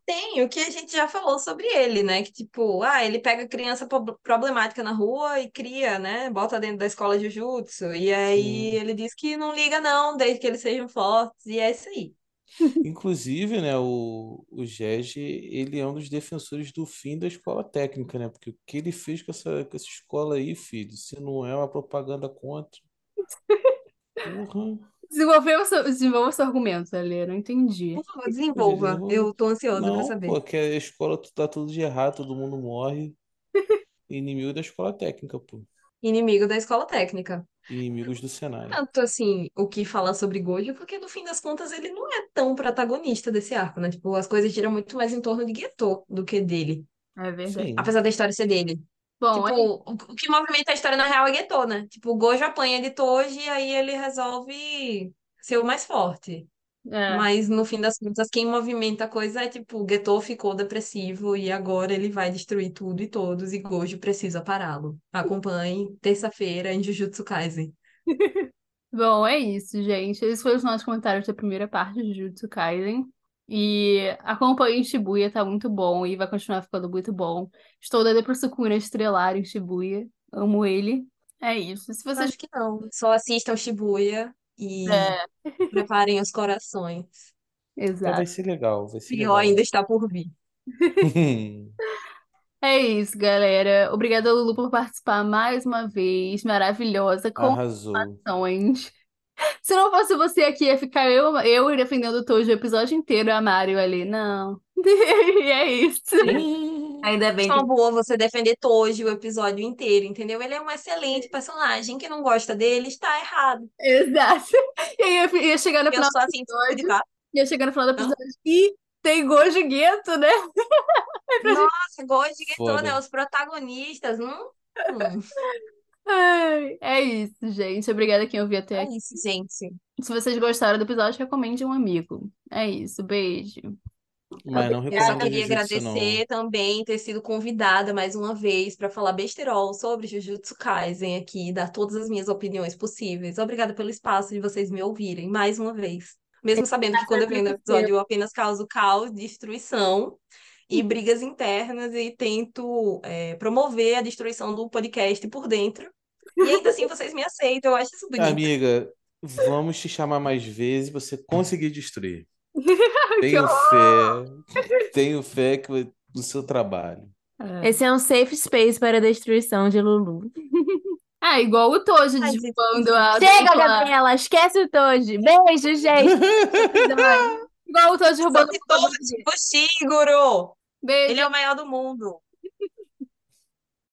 Tem o que a gente já falou sobre ele, né? Que tipo, ah, ele pega criança problemática na rua e cria, né? Bota dentro da escola de Jujutsu. E aí Sim. ele diz que não liga, não, desde que eles sejam fortes. E é isso aí. Inclusive, né, o, o Gege, ele é um dos defensores do fim da escola técnica, né? Porque o que ele fez com essa, com essa escola aí, filho, se não é uma propaganda contra. Porra. Desenvolveu seu, desenvolva o seu argumento. Eu não entendi. Por favor, desenvolva. Eu tô ansiosa pra Não, saber. pô, que a escola tá tudo de errado, todo mundo morre. Inimigo da escola técnica, pô. Inimigo da escola técnica. Inimigos do Senai. Tanto assim, o que falar sobre Gojo, porque no fim das contas ele não é tão protagonista desse arco, né? Tipo, as coisas giram muito mais em torno de Geto do que dele. É verdade. Sim. Apesar da história ser dele. Bom, Tipo, o o que movimenta a história na real é Geto, né? Tipo, o Gojo apanha de Toji e aí ele resolve ser o mais forte. é, Mas no fim das contas, quem movimenta a coisa é tipo, o Geto ficou depressivo e agora ele vai destruir tudo e todos e Gojo precisa pará-lo. Acompanhe terça-feira em Jujutsu Kaisen. Bom, é isso, gente. Esses foram os nossos comentários da primeira parte de Jujutsu Kaisen. E acompanhe em Shibuya, tá muito bom e vai continuar ficando muito bom. Estou doida pro Sukuna estrelar em Shibuya. Amo ele. É isso. Se vocês. Acho que não. Só assistam Shibuya e É, preparem os corações. Exato. vai ser legal, vai ser Pior legal. ainda está por vir. É isso, galera. Obrigada, Lulu, por participar mais uma vez. Maravilhosa, com Arrasou. informações. Se não fosse você aqui, ia ficar eu, eu defendendo o Tojo o episódio inteiro, a Mario ali. Não. E é isso. Hum. Ainda bem Só que. boa você defender Toji o episódio inteiro, entendeu? Ele é um excelente personagem. Quem não gosta dele está errado. Exato. E aí eu ia chegar no Eu final do assim, episódio, tá? ia chegar no final do episódio e tem Gojo Gueto, né? Nossa, Goji Getou, Foda. né? Os protagonistas. Hum, hum. Ai, é isso, gente. Obrigada a quem ouviu até É aqui. isso, gente. Se vocês gostaram do episódio, recomende um amigo. É isso, beijo. Mas não Eu só recomendo queria Jujutsu, não. agradecer também ter sido convidada mais uma vez para falar besterol sobre Jujutsu Kaisen aqui, dar todas as minhas opiniões possíveis. Obrigada pelo espaço de vocês me ouvirem mais uma vez. Mesmo sabendo que quando eu venho no episódio eu apenas causo caos, destruição e brigas internas e tento é, promover a destruição do podcast por dentro. E ainda assim vocês me aceitam, eu acho isso bonito. Amiga, vamos te chamar mais vezes você conseguir destruir. Tenho fé, tenho fé que no seu trabalho. Esse é um safe space para a destruição de Lulu. Ah, igual o Toji Ai, derrubando a. Chega, Gabriela! Esquece o Toji! Beijo, gente! Igual o Toji derrubando Só que todos, tipo Shiguro! Beijo. Ele é o maior do mundo.